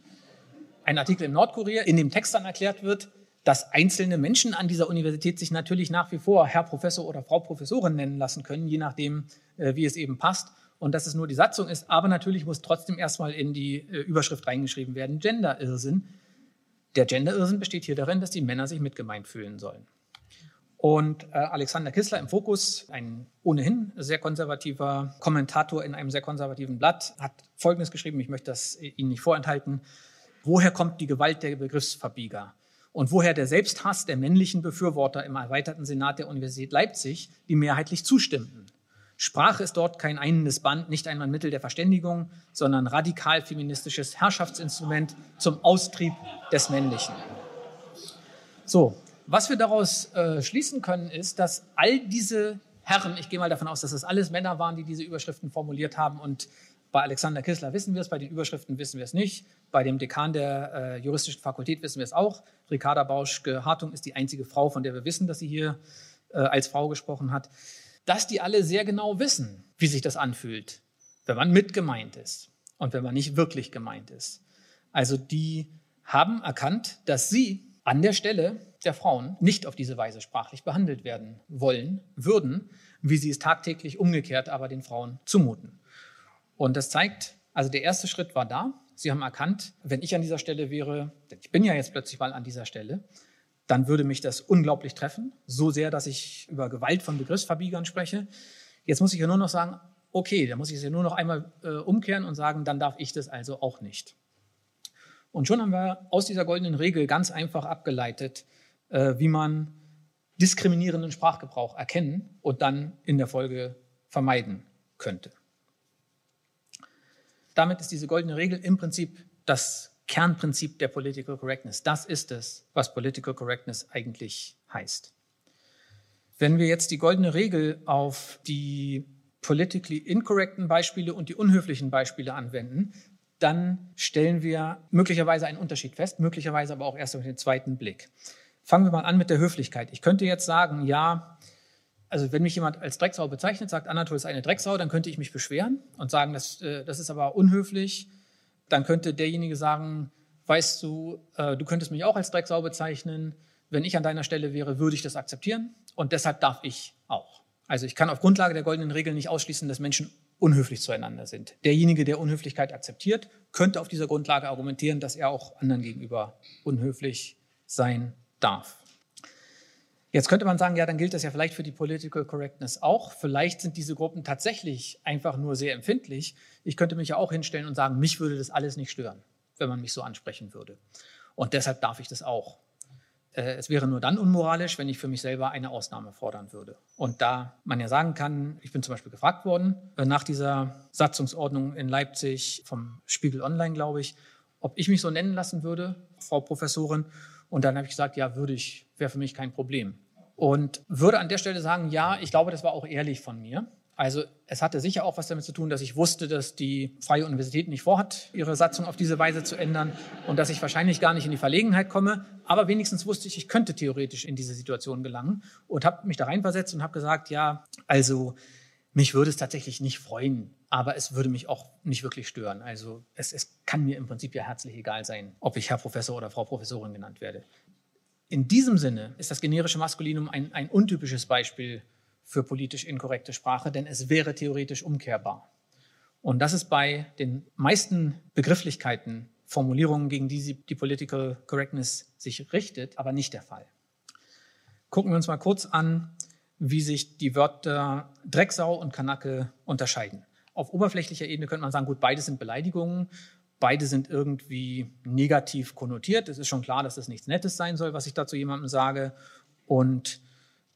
Ein Artikel im Nordkurier, in dem Text dann erklärt wird, dass einzelne Menschen an dieser Universität sich natürlich nach wie vor Herr Professor oder Frau Professorin nennen lassen können, je nachdem, äh, wie es eben passt. Und dass es nur die Satzung ist. Aber natürlich muss trotzdem erstmal in die äh, Überschrift reingeschrieben werden, Gender-Irrsinn. Der Gender-Irrsinn besteht hier darin, dass die Männer sich mitgemeint fühlen sollen. Und äh, Alexander Kissler im Fokus, ein ohnehin sehr konservativer Kommentator in einem sehr konservativen Blatt, hat Folgendes geschrieben, ich möchte das Ihnen nicht vorenthalten. Woher kommt die Gewalt der Begriffsverbieger? Und woher der Selbsthass der männlichen Befürworter im erweiterten Senat der Universität Leipzig, die mehrheitlich zustimmten? Sprache ist dort kein einendes Band, nicht einmal ein Mittel der Verständigung, sondern radikal feministisches Herrschaftsinstrument zum Austrieb des Männlichen. So, was wir daraus äh, schließen können, ist, dass all diese Herren, ich gehe mal davon aus, dass es alles Männer waren, die diese Überschriften formuliert haben und bei Alexander Kissler wissen wir es, bei den Überschriften wissen wir es nicht. Bei dem Dekan der äh, juristischen Fakultät wissen wir es auch. Ricarda Bauschke-Hartung ist die einzige Frau, von der wir wissen, dass sie hier äh, als Frau gesprochen hat. Dass die alle sehr genau wissen, wie sich das anfühlt, wenn man mitgemeint ist und wenn man nicht wirklich gemeint ist. Also die haben erkannt, dass sie an der Stelle der Frauen nicht auf diese Weise sprachlich behandelt werden wollen, würden, wie sie es tagtäglich umgekehrt aber den Frauen zumuten. Und das zeigt, also der erste Schritt war da. Sie haben erkannt, wenn ich an dieser Stelle wäre, denn ich bin ja jetzt plötzlich mal an dieser Stelle, dann würde mich das unglaublich treffen, so sehr, dass ich über Gewalt von Begriffsverbiegern spreche. Jetzt muss ich ja nur noch sagen, okay, dann muss ich es ja nur noch einmal äh, umkehren und sagen, dann darf ich das also auch nicht. Und schon haben wir aus dieser goldenen Regel ganz einfach abgeleitet, äh, wie man diskriminierenden Sprachgebrauch erkennen und dann in der Folge vermeiden könnte. Damit ist diese goldene Regel im Prinzip das Kernprinzip der Political Correctness. Das ist es, was Political Correctness eigentlich heißt. Wenn wir jetzt die goldene Regel auf die politically incorrecten Beispiele und die unhöflichen Beispiele anwenden, dann stellen wir möglicherweise einen Unterschied fest, möglicherweise aber auch erst auf den zweiten Blick. Fangen wir mal an mit der Höflichkeit. Ich könnte jetzt sagen, ja, also wenn mich jemand als Drecksau bezeichnet, sagt, Anatol ist eine Drecksau, dann könnte ich mich beschweren und sagen, das, äh, das ist aber unhöflich. Dann könnte derjenige sagen, weißt du, äh, du könntest mich auch als Drecksau bezeichnen. Wenn ich an deiner Stelle wäre, würde ich das akzeptieren und deshalb darf ich auch. Also ich kann auf Grundlage der goldenen Regel nicht ausschließen, dass Menschen unhöflich zueinander sind. Derjenige, der Unhöflichkeit akzeptiert, könnte auf dieser Grundlage argumentieren, dass er auch anderen gegenüber unhöflich sein darf. Jetzt könnte man sagen, ja, dann gilt das ja vielleicht für die Political Correctness auch. Vielleicht sind diese Gruppen tatsächlich einfach nur sehr empfindlich. Ich könnte mich ja auch hinstellen und sagen, mich würde das alles nicht stören, wenn man mich so ansprechen würde. Und deshalb darf ich das auch. Äh, es wäre nur dann unmoralisch, wenn ich für mich selber eine Ausnahme fordern würde. Und da man ja sagen kann, ich bin zum Beispiel gefragt worden äh, nach dieser Satzungsordnung in Leipzig vom Spiegel Online, glaube ich, ob ich mich so nennen lassen würde, Frau Professorin. Und dann habe ich gesagt, ja, würde ich, wäre für mich kein Problem. Und würde an der Stelle sagen, ja, ich glaube, das war auch ehrlich von mir. Also es hatte sicher auch was damit zu tun, dass ich wusste, dass die Freie Universität nicht vorhat, ihre Satzung auf diese Weise zu ändern und dass ich wahrscheinlich gar nicht in die Verlegenheit komme. Aber wenigstens wusste ich, ich könnte theoretisch in diese Situation gelangen und habe mich da reinversetzt und habe gesagt, ja, also mich würde es tatsächlich nicht freuen, aber es würde mich auch nicht wirklich stören. Also es, es kann mir im Prinzip ja herzlich egal sein, ob ich Herr Professor oder Frau Professorin genannt werde. In diesem Sinne ist das generische Maskulinum ein, ein untypisches Beispiel für politisch inkorrekte Sprache, denn es wäre theoretisch umkehrbar. Und das ist bei den meisten Begrifflichkeiten, Formulierungen, gegen die die Political Correctness sich richtet, aber nicht der Fall. Gucken wir uns mal kurz an, wie sich die Wörter Drecksau und Kanake unterscheiden. Auf oberflächlicher Ebene könnte man sagen, gut, beides sind Beleidigungen. Beide sind irgendwie negativ konnotiert. Es ist schon klar, dass das nichts Nettes sein soll, was ich da zu jemandem sage. Und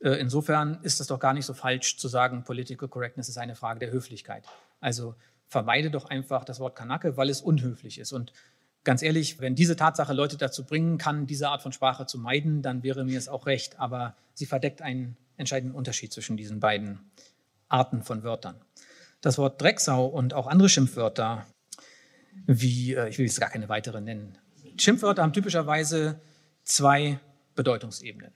äh, insofern ist es doch gar nicht so falsch zu sagen, Political Correctness ist eine Frage der Höflichkeit. Also vermeide doch einfach das Wort Kanake, weil es unhöflich ist. Und ganz ehrlich, wenn diese Tatsache Leute dazu bringen kann, diese Art von Sprache zu meiden, dann wäre mir es auch recht. Aber sie verdeckt einen entscheidenden Unterschied zwischen diesen beiden Arten von Wörtern. Das Wort Drecksau und auch andere Schimpfwörter wie, äh, ich will jetzt gar keine weitere nennen. Schimpfwörter haben typischerweise zwei Bedeutungsebenen.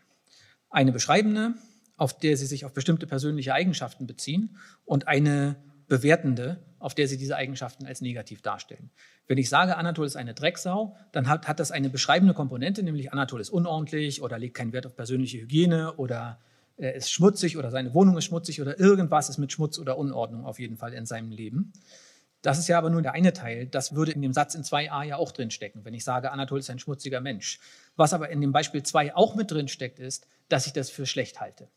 Eine beschreibende, auf der sie sich auf bestimmte persönliche Eigenschaften beziehen, und eine bewertende, auf der sie diese Eigenschaften als negativ darstellen. Wenn ich sage, Anatol ist eine Drecksau, dann hat, hat das eine beschreibende Komponente, nämlich Anatol ist unordentlich oder legt keinen Wert auf persönliche Hygiene oder er ist schmutzig oder seine Wohnung ist schmutzig oder irgendwas ist mit Schmutz oder Unordnung auf jeden Fall in seinem Leben. Das ist ja aber nur der eine Teil. Das würde in dem Satz in 2a ja auch drinstecken, wenn ich sage, Anatol ist ein schmutziger Mensch. Was aber in dem Beispiel 2 auch mit drinsteckt, ist, dass ich das für schlecht halte.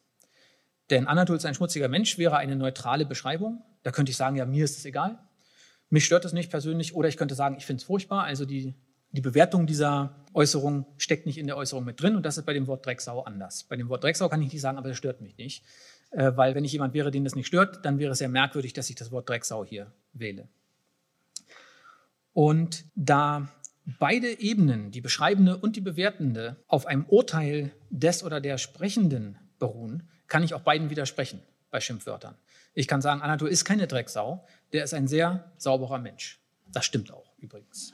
Denn Anatol ist ein schmutziger Mensch wäre eine neutrale Beschreibung. Da könnte ich sagen, ja, mir ist es egal. Mich stört es nicht persönlich. Oder ich könnte sagen, ich finde es furchtbar. Also die, die Bewertung dieser Äußerung steckt nicht in der Äußerung mit drin. Und das ist bei dem Wort Drecksau anders. Bei dem Wort Drecksau kann ich nicht sagen, aber das stört mich nicht. Äh, weil wenn ich jemand wäre, den das nicht stört, dann wäre es sehr merkwürdig, dass ich das Wort Drecksau hier wähle. Und da beide Ebenen, die beschreibende und die bewertende, auf einem Urteil des oder der Sprechenden beruhen, kann ich auch beiden widersprechen bei Schimpfwörtern. Ich kann sagen, Anatol ist keine Drecksau, der ist ein sehr sauberer Mensch. Das stimmt auch übrigens.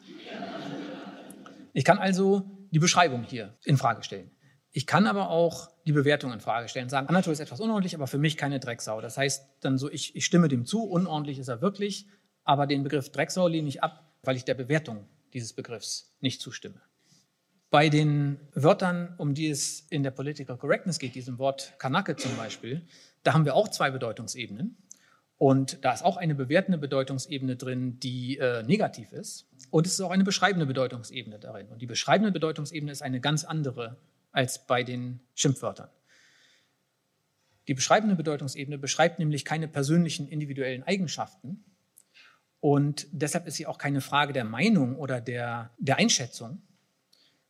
Ich kann also die Beschreibung hier in Frage stellen. Ich kann aber auch die Bewertung in Frage stellen, sagen, Anatol ist etwas unordentlich, aber für mich keine Drecksau. Das heißt dann so, ich, ich stimme dem zu, unordentlich ist er wirklich, aber den Begriff Drecksau lehne ich ab, weil ich der Bewertung dieses Begriffs nicht zustimme. Bei den Wörtern, um die es in der Political Correctness geht, diesem Wort Kanake zum Beispiel, da haben wir auch zwei Bedeutungsebenen. Und da ist auch eine bewertende Bedeutungsebene drin, die äh, negativ ist. Und es ist auch eine beschreibende Bedeutungsebene darin. Und die beschreibende Bedeutungsebene ist eine ganz andere als bei den Schimpfwörtern. Die beschreibende Bedeutungsebene beschreibt nämlich keine persönlichen individuellen Eigenschaften. Und deshalb ist sie auch keine Frage der Meinung oder der, der Einschätzung,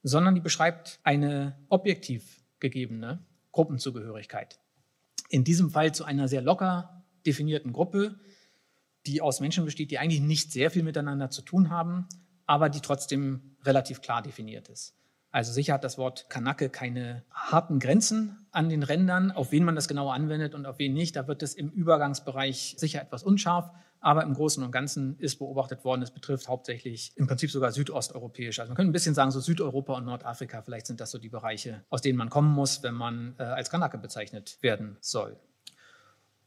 sondern die beschreibt eine objektiv gegebene Gruppenzugehörigkeit. In diesem Fall zu einer sehr locker definierten Gruppe, die aus Menschen besteht, die eigentlich nicht sehr viel miteinander zu tun haben, aber die trotzdem relativ klar definiert ist. Also sicher hat das Wort Kanake keine harten Grenzen an den Rändern, auf wen man das genau anwendet und auf wen nicht. Da wird es im Übergangsbereich sicher etwas unscharf, aber im Großen und Ganzen ist beobachtet worden, es betrifft hauptsächlich im Prinzip sogar südosteuropäisch. Also man könnte ein bisschen sagen, so Südeuropa und Nordafrika, vielleicht sind das so die Bereiche, aus denen man kommen muss, wenn man äh, als Kanake bezeichnet werden soll.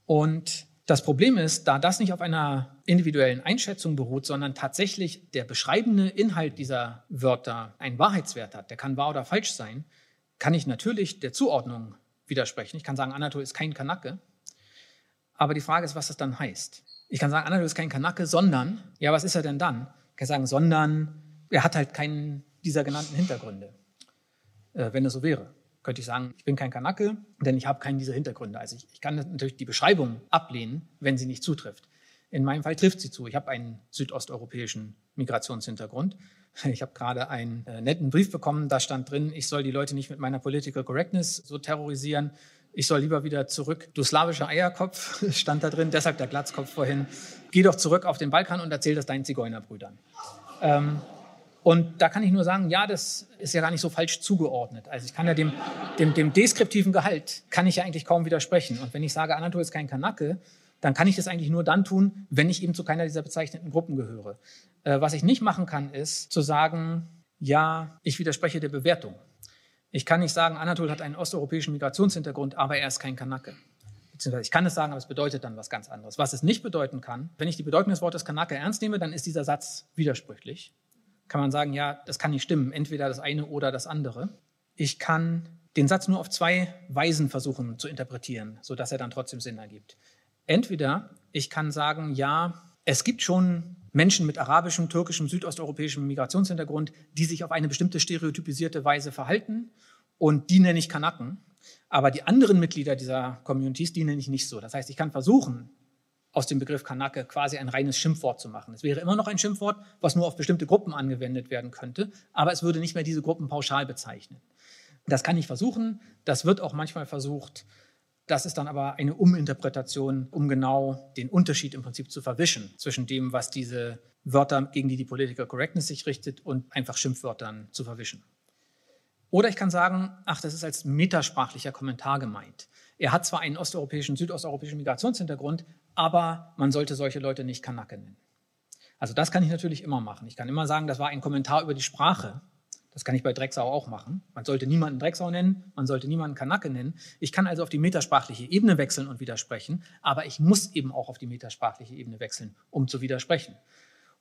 Und das Problem ist, da das nicht auf einer individuellen Einschätzung beruht, sondern tatsächlich der beschreibende Inhalt dieser Wörter einen Wahrheitswert hat, der kann wahr oder falsch sein, kann ich natürlich der Zuordnung widersprechen. Ich kann sagen, Anatol ist kein Kanake. Aber die Frage ist, was das dann heißt. Ich kann sagen, Anatol ist kein Kanake, sondern, ja, was ist er denn dann? Ich kann sagen, sondern er hat halt keinen dieser genannten Hintergründe, äh, wenn es so wäre könnte ich sagen, ich bin kein Kanake, denn ich habe keinen dieser Hintergründe. Also ich, ich kann natürlich die Beschreibung ablehnen, wenn sie nicht zutrifft. In meinem Fall trifft sie zu. Ich habe einen südosteuropäischen Migrationshintergrund. Ich habe gerade einen äh, netten Brief bekommen, da stand drin, ich soll die Leute nicht mit meiner Political Correctness so terrorisieren. Ich soll lieber wieder zurück. Du slawischer Eierkopf stand da drin, deshalb der Glatzkopf vorhin. Geh doch zurück auf den Balkan und erzähl das deinen Zigeunerbrüdern. Ähm, und da kann ich nur sagen, ja, das ist ja gar nicht so falsch zugeordnet. Also ich kann ja dem, dem, dem deskriptiven Gehalt, kann ich ja eigentlich kaum widersprechen. Und wenn ich sage, Anatol ist kein Kanake, dann kann ich das eigentlich nur dann tun, wenn ich eben zu keiner dieser bezeichneten Gruppen gehöre. Äh, was ich nicht machen kann, ist zu sagen, ja, ich widerspreche der Bewertung. Ich kann nicht sagen, Anatol hat einen osteuropäischen Migrationshintergrund, aber er ist kein Kanake. Beziehungsweise ich kann es sagen, aber es bedeutet dann was ganz anderes. Was es nicht bedeuten kann, wenn ich die Bedeutung des Wortes Kanake ernst nehme, dann ist dieser Satz widersprüchlich kann man sagen, ja, das kann nicht stimmen, entweder das eine oder das andere. Ich kann den Satz nur auf zwei Weisen versuchen zu interpretieren, sodass er dann trotzdem Sinn ergibt. Entweder ich kann sagen, ja, es gibt schon Menschen mit arabischem, türkischem, südosteuropäischem Migrationshintergrund, die sich auf eine bestimmte stereotypisierte Weise verhalten und die nenne ich Kanaken. Aber die anderen Mitglieder dieser Communities, die nenne ich nicht so. Das heißt, ich kann versuchen, aus dem Begriff Kanake quasi ein reines Schimpfwort zu machen. Es wäre immer noch ein Schimpfwort, was nur auf bestimmte Gruppen angewendet werden könnte, aber es würde nicht mehr diese Gruppen pauschal bezeichnen. Das kann ich versuchen, das wird auch manchmal versucht. Das ist dann aber eine Uminterpretation, um genau den Unterschied im Prinzip zu verwischen zwischen dem, was diese Wörter, gegen die die Political Correctness sich richtet, und einfach Schimpfwörtern zu verwischen. Oder ich kann sagen, ach, das ist als metasprachlicher Kommentar gemeint. Er hat zwar einen osteuropäischen, südosteuropäischen Migrationshintergrund, aber man sollte solche Leute nicht Kanake nennen. Also das kann ich natürlich immer machen. Ich kann immer sagen, das war ein Kommentar über die Sprache. Das kann ich bei Drecksau auch machen. Man sollte niemanden Drecksau nennen, man sollte niemanden Kanake nennen. Ich kann also auf die metasprachliche Ebene wechseln und widersprechen, aber ich muss eben auch auf die metasprachliche Ebene wechseln, um zu widersprechen.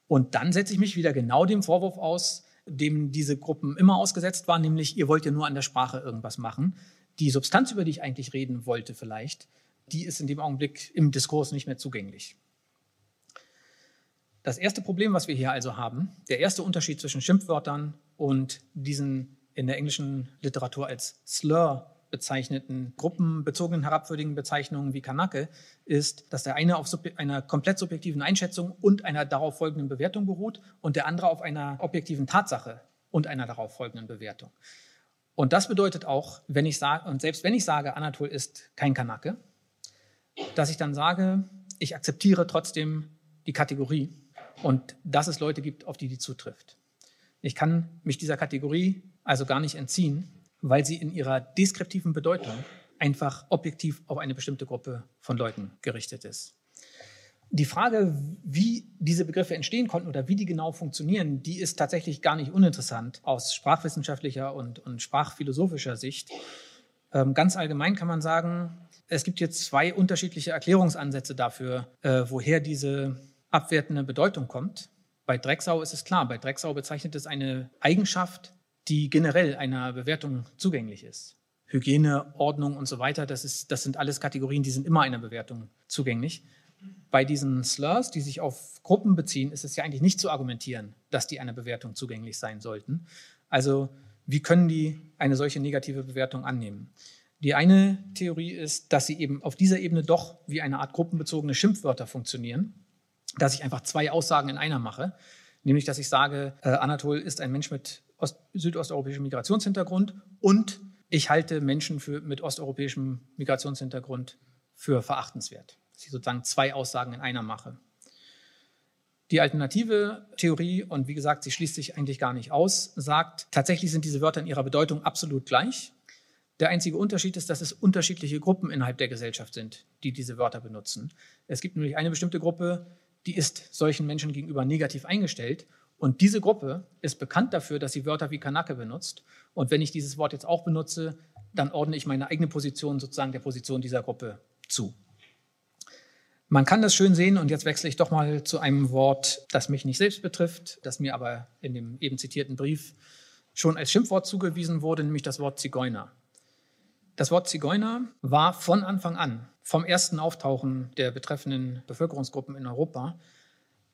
Und dann setze ich mich wieder genau dem Vorwurf aus, dem diese Gruppen immer ausgesetzt waren, nämlich ihr wollt ja nur an der Sprache irgendwas machen. Die Substanz, über die ich eigentlich reden wollte vielleicht, die ist in dem Augenblick im Diskurs nicht mehr zugänglich. Das erste Problem, was wir hier also haben, der erste Unterschied zwischen Schimpfwörtern und diesen in der englischen Literatur als Slur bezeichneten gruppenbezogenen herabwürdigen Bezeichnungen wie Kanake, ist, dass der eine auf einer komplett subjektiven Einschätzung und einer darauf folgenden Bewertung beruht und der andere auf einer objektiven Tatsache und einer darauf folgenden Bewertung. Und das bedeutet auch, wenn ich sage, und selbst wenn ich sage, Anatol ist kein Kanake, dass ich dann sage, ich akzeptiere trotzdem die Kategorie und dass es Leute gibt, auf die die zutrifft. Ich kann mich dieser Kategorie also gar nicht entziehen, weil sie in ihrer deskriptiven Bedeutung einfach objektiv auf eine bestimmte Gruppe von Leuten gerichtet ist. Die Frage, wie diese Begriffe entstehen konnten oder wie die genau funktionieren, die ist tatsächlich gar nicht uninteressant aus sprachwissenschaftlicher und, und sprachphilosophischer Sicht. Ähm, ganz allgemein kann man sagen, es gibt jetzt zwei unterschiedliche Erklärungsansätze dafür, äh, woher diese abwertende Bedeutung kommt. Bei Drecksau ist es klar, bei Drecksau bezeichnet es eine Eigenschaft die generell einer Bewertung zugänglich ist. Hygiene, Ordnung und so weiter, das, ist, das sind alles Kategorien, die sind immer einer Bewertung zugänglich. Bei diesen Slurs, die sich auf Gruppen beziehen, ist es ja eigentlich nicht zu argumentieren, dass die einer Bewertung zugänglich sein sollten. Also wie können die eine solche negative Bewertung annehmen? Die eine Theorie ist, dass sie eben auf dieser Ebene doch wie eine Art gruppenbezogene Schimpfwörter funktionieren, dass ich einfach zwei Aussagen in einer mache, nämlich dass ich sage, äh, Anatol ist ein Mensch mit Ost südosteuropäischem Migrationshintergrund und ich halte Menschen für, mit osteuropäischem Migrationshintergrund für verachtenswert. Dass ich sozusagen zwei Aussagen in einer mache. Die alternative Theorie, und wie gesagt, sie schließt sich eigentlich gar nicht aus, sagt, tatsächlich sind diese Wörter in ihrer Bedeutung absolut gleich. Der einzige Unterschied ist, dass es unterschiedliche Gruppen innerhalb der Gesellschaft sind, die diese Wörter benutzen. Es gibt nämlich eine bestimmte Gruppe, die ist solchen Menschen gegenüber negativ eingestellt. Und diese Gruppe ist bekannt dafür, dass sie Wörter wie Kanake benutzt. Und wenn ich dieses Wort jetzt auch benutze, dann ordne ich meine eigene Position sozusagen der Position dieser Gruppe zu. Man kann das schön sehen und jetzt wechsle ich doch mal zu einem Wort, das mich nicht selbst betrifft, das mir aber in dem eben zitierten Brief schon als Schimpfwort zugewiesen wurde, nämlich das Wort Zigeuner. Das Wort Zigeuner war von Anfang an, vom ersten Auftauchen der betreffenden Bevölkerungsgruppen in Europa,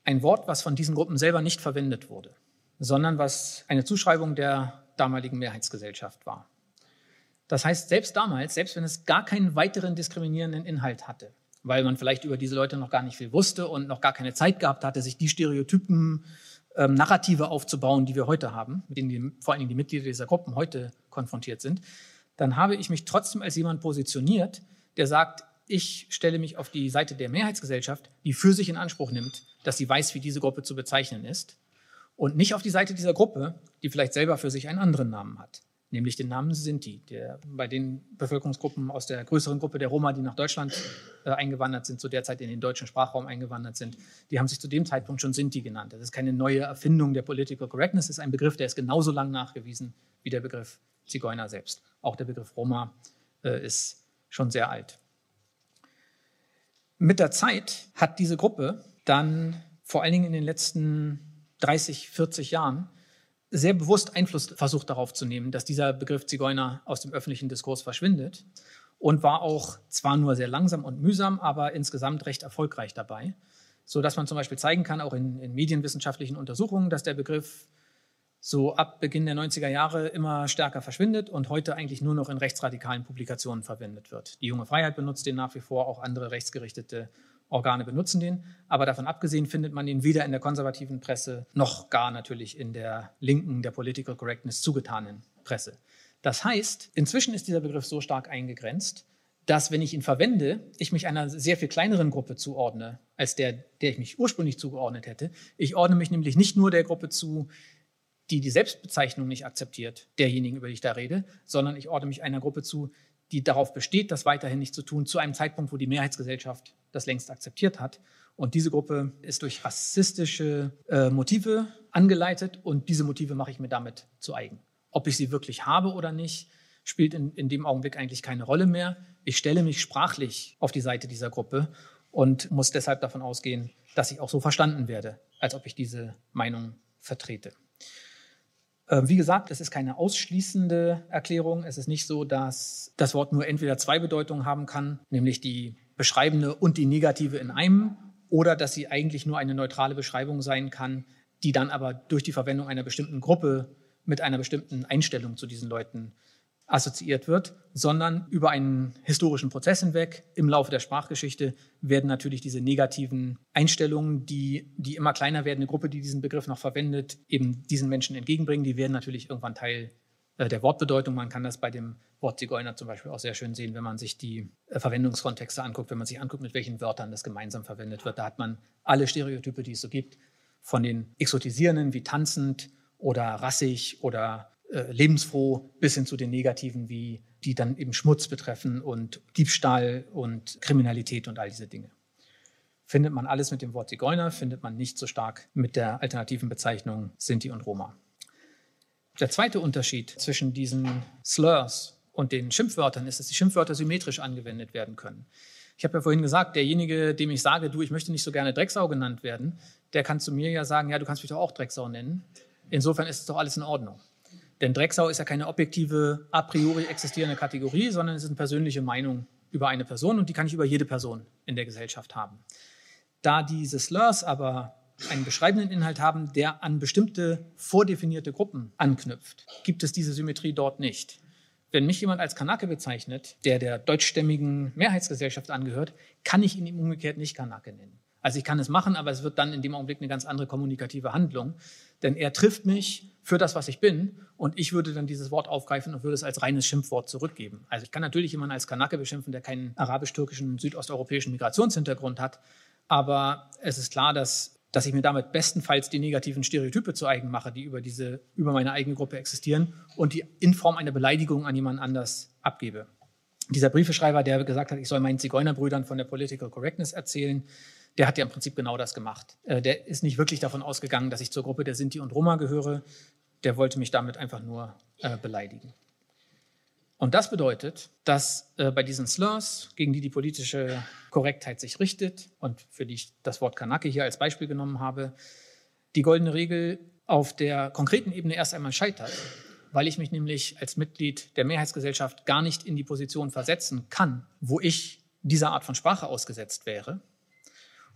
ein Wort, was von diesen Gruppen selber nicht verwendet wurde, sondern was eine Zuschreibung der damaligen Mehrheitsgesellschaft war. Das heißt, selbst damals, selbst wenn es gar keinen weiteren diskriminierenden Inhalt hatte, weil man vielleicht über diese Leute noch gar nicht viel wusste und noch gar keine Zeit gehabt hatte, sich die Stereotypen, ähm, Narrative aufzubauen, die wir heute haben, mit denen die, vor allen Dingen die Mitglieder dieser Gruppen heute konfrontiert sind, dann habe ich mich trotzdem als jemand positioniert, der sagt, ich stelle mich auf die Seite der Mehrheitsgesellschaft, die für sich in Anspruch nimmt, dass sie weiß, wie diese Gruppe zu bezeichnen ist, und nicht auf die Seite dieser Gruppe, die vielleicht selber für sich einen anderen Namen hat, nämlich den Namen Sinti, der bei den Bevölkerungsgruppen aus der größeren Gruppe der Roma, die nach Deutschland äh, eingewandert sind, zu der Zeit in den deutschen Sprachraum eingewandert sind, die haben sich zu dem Zeitpunkt schon Sinti genannt. Das ist keine neue Erfindung der Political Correctness, das ist ein Begriff, der ist genauso lang nachgewiesen wie der Begriff Zigeuner selbst. Auch der Begriff Roma äh, ist schon sehr alt. Mit der Zeit hat diese Gruppe dann vor allen Dingen in den letzten 30, 40 Jahren sehr bewusst Einfluss versucht darauf zu nehmen, dass dieser Begriff Zigeuner aus dem öffentlichen Diskurs verschwindet und war auch zwar nur sehr langsam und mühsam, aber insgesamt recht erfolgreich dabei, so dass man zum Beispiel zeigen kann, auch in, in medienwissenschaftlichen Untersuchungen, dass der Begriff so ab Beginn der 90er Jahre immer stärker verschwindet und heute eigentlich nur noch in rechtsradikalen Publikationen verwendet wird. Die junge Freiheit benutzt den nach wie vor, auch andere rechtsgerichtete Organe benutzen den. Aber davon abgesehen findet man ihn weder in der konservativen Presse noch gar natürlich in der linken, der Political Correctness zugetanen Presse. Das heißt, inzwischen ist dieser Begriff so stark eingegrenzt, dass, wenn ich ihn verwende, ich mich einer sehr viel kleineren Gruppe zuordne, als der, der ich mich ursprünglich zugeordnet hätte. Ich ordne mich nämlich nicht nur der Gruppe zu, die die Selbstbezeichnung nicht akzeptiert, derjenigen, über die ich da rede, sondern ich ordne mich einer Gruppe zu, die darauf besteht, das weiterhin nicht zu tun, zu einem Zeitpunkt, wo die Mehrheitsgesellschaft das längst akzeptiert hat. Und diese Gruppe ist durch rassistische äh, Motive angeleitet und diese Motive mache ich mir damit zu eigen. Ob ich sie wirklich habe oder nicht, spielt in, in dem Augenblick eigentlich keine Rolle mehr. Ich stelle mich sprachlich auf die Seite dieser Gruppe und muss deshalb davon ausgehen, dass ich auch so verstanden werde, als ob ich diese Meinung vertrete. Ähm, wie gesagt, es ist keine ausschließende Erklärung. Es ist nicht so, dass das Wort nur entweder zwei Bedeutungen haben kann, nämlich die beschreibende und die negative in einem, oder dass sie eigentlich nur eine neutrale Beschreibung sein kann, die dann aber durch die Verwendung einer bestimmten Gruppe mit einer bestimmten Einstellung zu diesen Leuten assoziiert wird, sondern über einen historischen Prozess hinweg im Laufe der Sprachgeschichte werden natürlich diese negativen Einstellungen, die die immer kleiner werdende Gruppe, die diesen Begriff noch verwendet, eben diesen Menschen entgegenbringen, die werden natürlich irgendwann Teil äh, der Wortbedeutung. Man kann das bei dem Wort Zigeuner zum Beispiel auch sehr schön sehen, wenn man sich die äh, Verwendungskontexte anguckt, wenn man sich anguckt, mit welchen Wörtern das gemeinsam verwendet wird. Da hat man alle Stereotype, die es so gibt, von den exotisierenden wie tanzend oder rassig oder äh, lebensfroh bis hin zu den negativen, wie die dann eben Schmutz betreffen und Diebstahl und Kriminalität und all diese Dinge. Findet man alles mit dem Wort Zigeuner, findet man nicht so stark mit der alternativen Bezeichnung Sinti und Roma. Der zweite Unterschied zwischen diesen Slurs und den Schimpfwörtern ist, dass die Schimpfwörter symmetrisch angewendet werden können. Ich habe ja vorhin gesagt, derjenige, dem ich sage, du, ich möchte nicht so gerne Drecksau genannt werden, der kann zu mir ja sagen, ja, du kannst mich doch auch Drecksau nennen. Insofern ist es doch alles in Ordnung. Denn Drecksau ist ja keine objektive, a priori existierende Kategorie, sondern es ist eine persönliche Meinung über eine Person und die kann ich über jede Person in der Gesellschaft haben. Da diese Slurs aber einen beschreibenden Inhalt haben, der an bestimmte vordefinierte Gruppen anknüpft, gibt es diese Symmetrie dort nicht. Wenn mich jemand als Kanake bezeichnet, der der deutschstämmigen Mehrheitsgesellschaft angehört, kann ich ihn im umgekehrt nicht Kanake nennen. Also ich kann es machen, aber es wird dann in dem Augenblick eine ganz andere kommunikative Handlung. Denn er trifft mich für das, was ich bin, und ich würde dann dieses Wort aufgreifen und würde es als reines Schimpfwort zurückgeben. Also ich kann natürlich jemanden als Kanake beschimpfen, der keinen arabisch-türkischen, südosteuropäischen Migrationshintergrund hat, aber es ist klar, dass, dass ich mir damit bestenfalls die negativen Stereotype zu eigen mache, die über, diese, über meine eigene Gruppe existieren und die in Form einer Beleidigung an jemanden anders abgebe. Dieser Briefeschreiber, der gesagt hat, ich soll meinen Zigeunerbrüdern von der Political Correctness erzählen, der hat ja im Prinzip genau das gemacht. Äh, der ist nicht wirklich davon ausgegangen, dass ich zur Gruppe der Sinti und Roma gehöre. Der wollte mich damit einfach nur äh, beleidigen. Und das bedeutet, dass äh, bei diesen Slurs, gegen die die politische Korrektheit sich richtet und für die ich das Wort Kanake hier als Beispiel genommen habe, die goldene Regel auf der konkreten Ebene erst einmal scheitert, weil ich mich nämlich als Mitglied der Mehrheitsgesellschaft gar nicht in die Position versetzen kann, wo ich dieser Art von Sprache ausgesetzt wäre.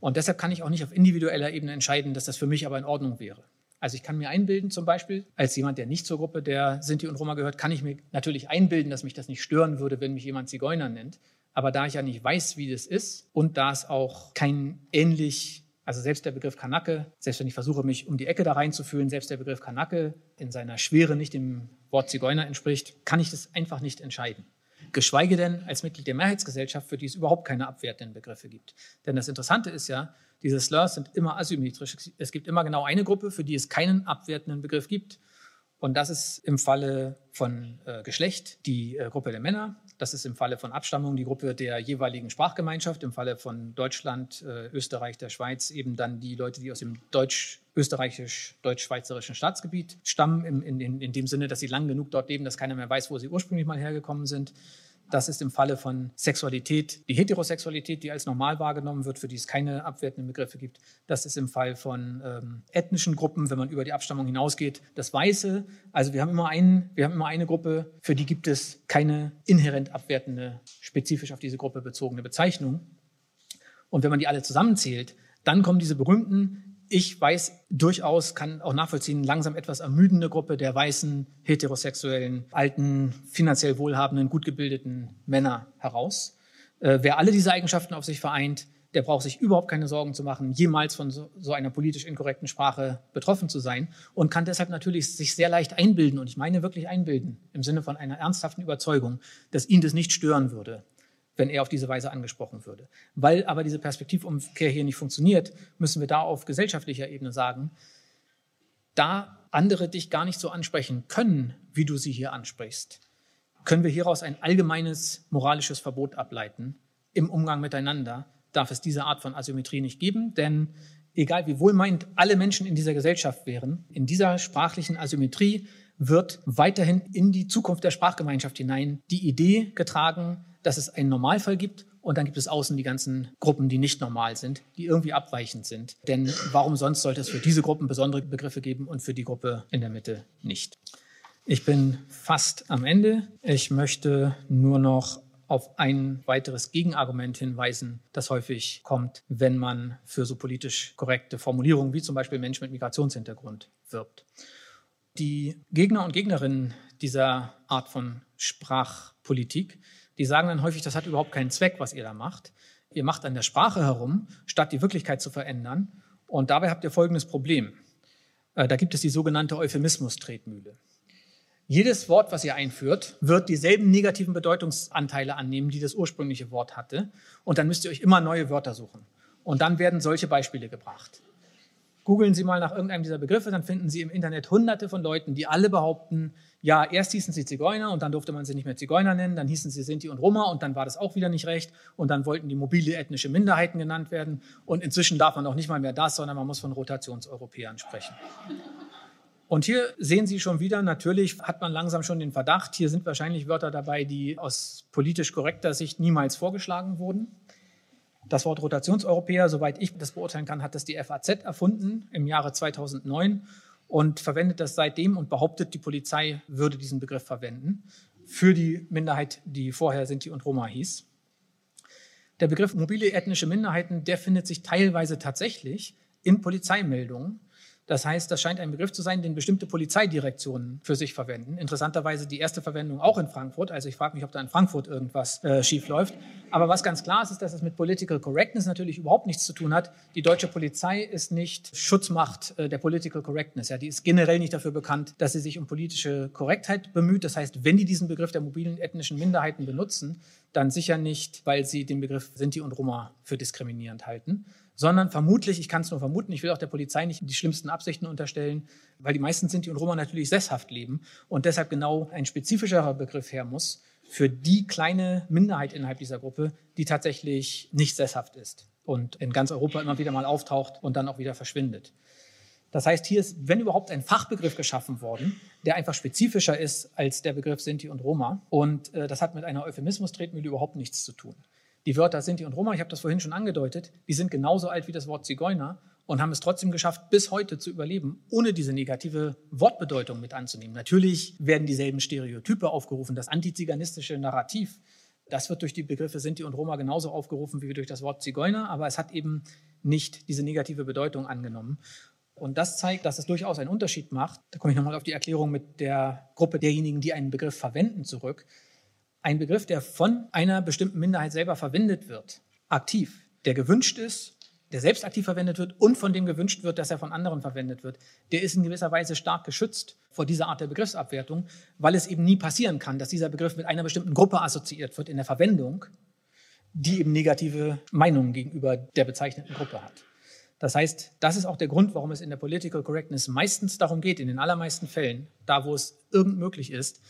Und deshalb kann ich auch nicht auf individueller Ebene entscheiden, dass das für mich aber in Ordnung wäre. Also ich kann mir einbilden, zum Beispiel, als jemand, der nicht zur Gruppe der Sinti und Roma gehört, kann ich mir natürlich einbilden, dass mich das nicht stören würde, wenn mich jemand Zigeuner nennt. Aber da ich ja nicht weiß, wie das ist und da es auch kein ähnlich, also selbst der Begriff Kanake, selbst wenn ich versuche, mich um die Ecke da reinzufühlen, selbst der Begriff Kanake in seiner Schwere nicht dem Wort Zigeuner entspricht, kann ich das einfach nicht entscheiden geschweige denn als Mitglied der Mehrheitsgesellschaft, für die es überhaupt keine abwertenden Begriffe gibt. Denn das Interessante ist ja, diese Slurs sind immer asymmetrisch. Es gibt immer genau eine Gruppe, für die es keinen abwertenden Begriff gibt. Und das ist im Falle von äh, Geschlecht die äh, Gruppe der Männer. Das ist im Falle von Abstammung die Gruppe der jeweiligen Sprachgemeinschaft. Im Falle von Deutschland, äh, Österreich, der Schweiz eben dann die Leute, die aus dem Deutsch österreichisch-deutsch-schweizerischen Staatsgebiet stammen, in, in, in dem Sinne, dass sie lang genug dort leben, dass keiner mehr weiß, wo sie ursprünglich mal hergekommen sind. Das ist im Falle von Sexualität die Heterosexualität, die als normal wahrgenommen wird, für die es keine abwertenden Begriffe gibt. Das ist im Fall von ähm, ethnischen Gruppen, wenn man über die Abstammung hinausgeht, das Weiße. Also wir haben immer einen, wir haben immer eine Gruppe, für die gibt es keine inhärent abwertende, spezifisch auf diese Gruppe bezogene Bezeichnung. Und wenn man die alle zusammenzählt, dann kommen diese berühmten ich weiß durchaus, kann auch nachvollziehen, langsam etwas ermüdende Gruppe der weißen, heterosexuellen, alten, finanziell wohlhabenden, gut gebildeten Männer heraus. Äh, wer alle diese Eigenschaften auf sich vereint, der braucht sich überhaupt keine Sorgen zu machen, jemals von so, so, einer politisch inkorrekten Sprache betroffen zu sein und kann deshalb natürlich sich sehr leicht einbilden, und ich meine wirklich einbilden, im Sinne von einer ernsthaften Überzeugung, dass ihn das nicht stören würde, wenn er auf diese Weise angesprochen würde. Weil aber diese Perspektivumkehr hier nicht funktioniert, müssen wir da auf gesellschaftlicher Ebene sagen, da andere dich gar nicht so ansprechen können, wie du sie hier ansprichst, können wir hieraus ein allgemeines moralisches Verbot ableiten. Im Umgang miteinander darf es diese Art von Asymmetrie nicht geben, denn egal wie wohlmeint alle Menschen in dieser Gesellschaft wären, in dieser sprachlichen Asymmetrie wird weiterhin in die Zukunft der Sprachgemeinschaft hinein die Idee getragen, dass es einen Normalfall gibt und dann gibt es außen die ganzen Gruppen, die nicht normal sind, die irgendwie abweichend sind. Denn warum sonst sollte es für diese Gruppen besondere Begriffe geben und für die Gruppe in der Mitte nicht? Ich bin fast am Ende. Ich möchte nur noch auf ein weiteres Gegenargument hinweisen, das häufig kommt, wenn man für so politisch korrekte Formulierungen wie zum Beispiel Mensch mit Migrationshintergrund wirbt. Die Gegner und Gegnerinnen dieser Art von Sprachpolitik die sagen dann häufig, das hat überhaupt keinen Zweck, was ihr da macht. Ihr macht an der Sprache herum, statt die Wirklichkeit zu verändern. Und dabei habt ihr folgendes Problem. Äh, da gibt es die sogenannte Euphemismus-Tretmühle. Jedes Wort, was ihr einführt, wird dieselben negativen Bedeutungsanteile annehmen, die das ursprüngliche Wort hatte. Und dann müsst ihr euch immer neue Wörter suchen. Und dann werden solche Beispiele gebracht. Googeln Sie mal nach irgendeinem dieser Begriffe, dann finden Sie im Internet hunderte von Leuten, die alle behaupten, ja, erst hießen sie Zigeuner und dann durfte man sie nicht mehr Zigeuner nennen, dann hießen sie Sinti und Roma und dann war das auch wieder nicht recht und dann wollten die mobile ethnische Minderheiten genannt werden und inzwischen darf man auch nicht mal mehr das, sondern man muss von Rotationseuropäern sprechen. Und hier sehen Sie schon wieder, natürlich hat man langsam schon den Verdacht, hier sind wahrscheinlich Wörter dabei, die aus politisch korrekter Sicht niemals vorgeschlagen wurden. Das Wort Rotationseuropäer, soweit ich das beurteilen kann, hat das die FAZ erfunden im Jahre 2009 und verwendet das seitdem und behauptet, die Polizei würde diesen Begriff verwenden für die Minderheit, die vorher Sinti und Roma hieß. Der Begriff mobile ethnische Minderheiten, der findet sich teilweise tatsächlich in Polizeimeldungen das heißt, das scheint ein Begriff zu sein, den bestimmte Polizeidirektionen für sich verwenden. Interessanterweise die erste Verwendung auch in Frankfurt. Also ich frage mich, ob da in Frankfurt irgendwas äh, schief läuft. Aber was ganz klar ist, ist, dass es mit Political Correctness natürlich überhaupt nichts zu tun hat. Die deutsche Polizei ist nicht Schutzmacht äh, der Political Correctness. Ja, die ist generell nicht dafür bekannt, dass sie sich um politische Korrektheit bemüht. Das heißt, wenn die diesen Begriff der mobilen ethnischen Minderheiten benutzen, dann sicher nicht, weil sie den Begriff Sinti und Roma für diskriminierend halten, sondern vermutlich, ich kann es nur vermuten, ich will auch der Polizei nicht die schlimmsten Absichten unterstellen, weil die meisten Sinti und Roma natürlich sesshaft leben und deshalb genau ein spezifischerer Begriff her muss für die kleine Minderheit innerhalb dieser Gruppe, die tatsächlich nicht sesshaft ist und in ganz Europa immer wieder mal auftaucht und dann auch wieder verschwindet. Das heißt, hier ist, wenn überhaupt, ein Fachbegriff geschaffen worden, der einfach spezifischer ist als der Begriff Sinti und Roma. Und äh, das hat mit einer Euphemismus-Tretmühle überhaupt nichts zu tun. Die Wörter Sinti und Roma, ich habe das vorhin schon angedeutet, die sind genauso alt wie das Wort Zigeuner und haben es trotzdem geschafft, bis heute zu überleben, ohne diese negative Wortbedeutung mit anzunehmen. Natürlich werden dieselben Stereotype aufgerufen, das antiziganistische Narrativ. Das wird durch die Begriffe Sinti und Roma genauso aufgerufen wie durch das Wort Zigeuner, aber es hat eben nicht diese negative Bedeutung angenommen. Und das zeigt, dass es durchaus einen Unterschied macht. Da komme ich nochmal auf die Erklärung mit der Gruppe derjenigen, die einen Begriff verwenden, zurück ein Begriff, der von einer bestimmten Minderheit selber verwendet wird, aktiv, der gewünscht ist, der selbst aktiv verwendet wird und von dem gewünscht wird, dass er von anderen verwendet wird, der ist in gewisser Weise stark geschützt vor dieser Art der Begriffsabwertung, weil es eben nie passieren kann, dass dieser Begriff mit einer bestimmten Gruppe assoziiert wird in der Verwendung, die eben negative Meinungen gegenüber der bezeichneten Gruppe hat. Das heißt, das ist auch der Grund, warum es in der Political Correctness meistens darum geht, in den allermeisten Fällen, da wo es irgend möglich ist,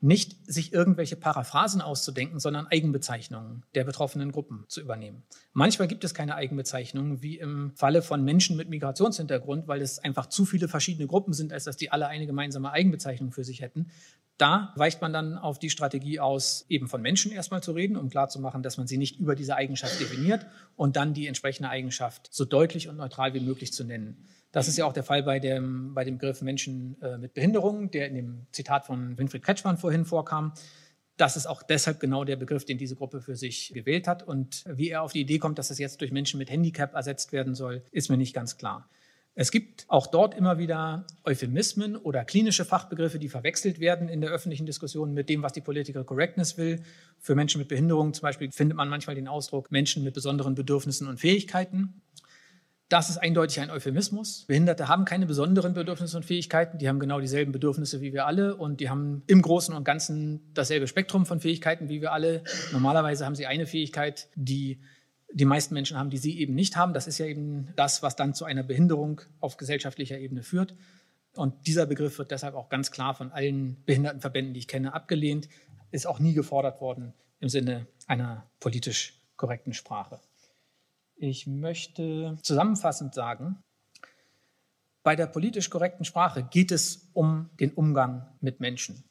nicht sich irgendwelche Paraphrasen auszudenken, sondern Eigenbezeichnungen der betroffenen Gruppen zu übernehmen. Manchmal gibt es keine Eigenbezeichnungen, wie im Falle von Menschen mit Migrationshintergrund, weil es einfach zu viele verschiedene Gruppen sind, als dass die alle eine gemeinsame Eigenbezeichnung für sich hätten. Da weicht man dann auf die Strategie aus, eben von Menschen erstmal zu reden, um klarzumachen, dass man sie nicht über diese Eigenschaft definiert und dann die entsprechende Eigenschaft so deutlich und neutral wie möglich zu nennen. Das ist ja auch der Fall bei dem, bei dem Begriff Menschen äh, mit Behinderung, der in dem Zitat von Winfried Kretschmann vorhin vorkam. Das ist auch deshalb genau der Begriff, den diese Gruppe für sich gewählt hat. Und wie er auf die Idee kommt, dass das jetzt durch Menschen mit Handicap ersetzt werden soll, ist mir nicht ganz klar. Es gibt auch dort immer wieder Euphemismen oder klinische Fachbegriffe, die verwechselt werden in der öffentlichen Diskussion mit dem, was die Political Correctness will. Für Menschen mit Behinderung zum Beispiel findet man manchmal den Ausdruck Menschen mit besonderen Bedürfnissen und Fähigkeiten. Das ist eindeutig ein Euphemismus. Behinderte haben keine besonderen Bedürfnisse und Fähigkeiten. Die haben genau dieselben Bedürfnisse wie wir alle und die haben im Großen und Ganzen dasselbe Spektrum von Fähigkeiten wie wir alle. Normalerweise haben sie eine Fähigkeit, die die meisten Menschen haben, die sie eben nicht haben. Das ist ja eben das, was dann zu einer Behinderung auf gesellschaftlicher Ebene führt. Und dieser Begriff wird deshalb auch ganz klar von allen Behindertenverbänden, die ich kenne, abgelehnt, ist auch nie gefordert worden im Sinne einer politisch korrekten Sprache. Ich möchte zusammenfassend sagen, bei der politisch korrekten Sprache geht es um den Umgang mit Menschen.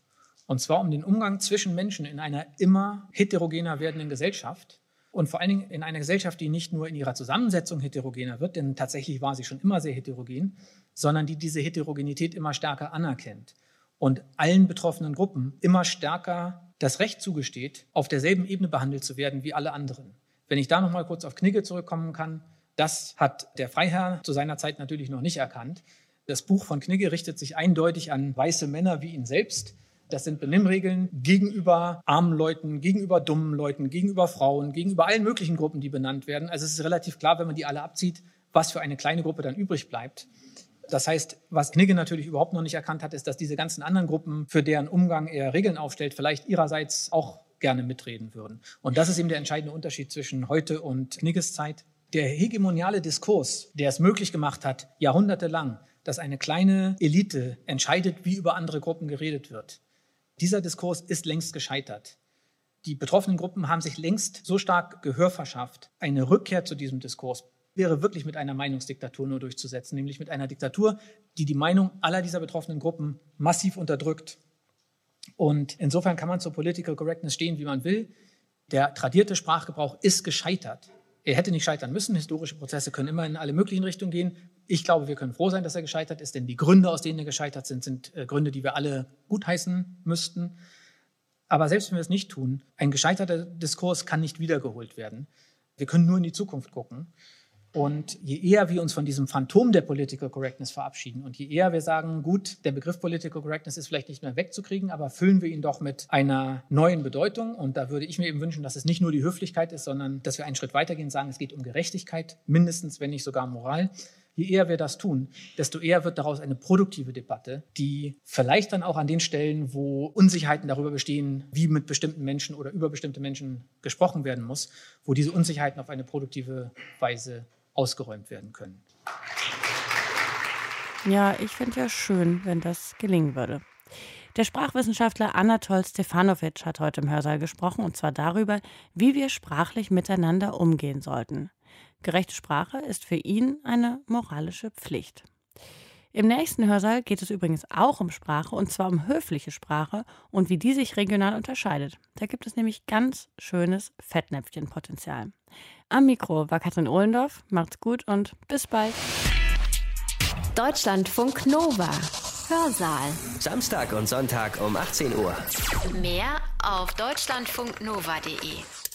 Und zwar um den Umgang zwischen Menschen in einer immer heterogener werdenden Gesellschaft und vor allen Dingen in einer Gesellschaft, die nicht nur in ihrer Zusammensetzung heterogener wird, denn tatsächlich war sie schon immer sehr heterogen, sondern die diese Heterogenität immer stärker anerkennt und allen betroffenen Gruppen immer stärker das Recht zugesteht, auf derselben Ebene behandelt zu werden wie alle anderen. Wenn ich da noch mal kurz auf Knigge zurückkommen kann, das hat der Freiherr zu seiner Zeit natürlich noch nicht erkannt. Das Buch von Knigge richtet sich eindeutig an weiße Männer wie ihn selbst. Das sind Benimmregeln gegenüber armen Leuten, gegenüber dummen Leuten, gegenüber Frauen, gegenüber allen möglichen Gruppen, die benannt werden. Also es ist relativ klar, wenn man die alle abzieht, was für eine kleine Gruppe dann übrig bleibt. Das heißt, was Knigge natürlich überhaupt noch nicht erkannt hat, ist, dass diese ganzen anderen Gruppen, für deren Umgang er Regeln aufstellt, vielleicht ihrerseits auch gerne mitreden würden. Und das ist eben der entscheidende Unterschied zwischen heute und Knigges Zeit. Der hegemoniale Diskurs, der es möglich gemacht hat, jahrhundertelang, dass eine kleine Elite entscheidet, wie über andere Gruppen geredet wird. Dieser Diskurs ist längst gescheitert. Die betroffenen Gruppen haben sich längst so stark Gehör verschafft. Eine Rückkehr zu diesem Diskurs wäre wirklich mit einer Meinungsdiktatur nur durchzusetzen, nämlich mit einer Diktatur, die die Meinung aller dieser betroffenen Gruppen massiv unterdrückt und insofern kann man zur Political Correctness stehen, wie man will. Der tradierte Sprachgebrauch ist gescheitert. Er hätte nicht scheitern müssen. Historische Prozesse können immer in alle möglichen Richtungen gehen. Ich glaube, wir können froh sein, dass er gescheitert ist, denn die Gründe, aus denen er gescheitert sind, sind äh, Gründe, die wir alle gutheißen müssten. Aber selbst wenn wir es nicht tun, ein gescheiterter Diskurs kann nicht wiedergeholt werden. Wir können nur in die Zukunft gucken. Und je eher wir uns von diesem Phantom der Political Correctness verabschieden und je eher wir sagen, gut, der Begriff Political Correctness ist vielleicht nicht mehr wegzukriegen, aber füllen wir ihn doch mit einer neuen Bedeutung. Und da würde ich mir eben wünschen, dass es nicht nur die Höflichkeit ist, sondern dass wir einen Schritt weitergehen und sagen, es geht um Gerechtigkeit, mindestens, wenn nicht sogar Moral. Je eher wir das tun, desto eher wird daraus eine produktive Debatte, die vielleicht dann auch an den Stellen, wo Unsicherheiten darüber bestehen, wie mit bestimmten Menschen oder über bestimmte Menschen gesprochen werden muss, wo diese Unsicherheiten auf eine produktive Weise ausgeräumt werden können. Ja, ich finde ja schön, wenn das gelingen würde. Der Sprachwissenschaftler Anatol Stefanovic hat heute im Hörsaal gesprochen, und zwar darüber, wie wir sprachlich miteinander umgehen sollten. Gerechte Sprache ist für ihn eine moralische Pflicht. Im nächsten Hörsaal geht es übrigens auch um Sprache, und zwar um höfliche Sprache und wie die sich regional unterscheidet. Da gibt es nämlich ganz schönes Fettnäpfchenpotenzial. Am Mikro war Katrin Ohlendorf. Macht's gut und bis bald. Deutschlandfunk Nova. Hörsaal. Samstag und Sonntag um 18 Uhr. Mehr auf deutschlandfunknova.de.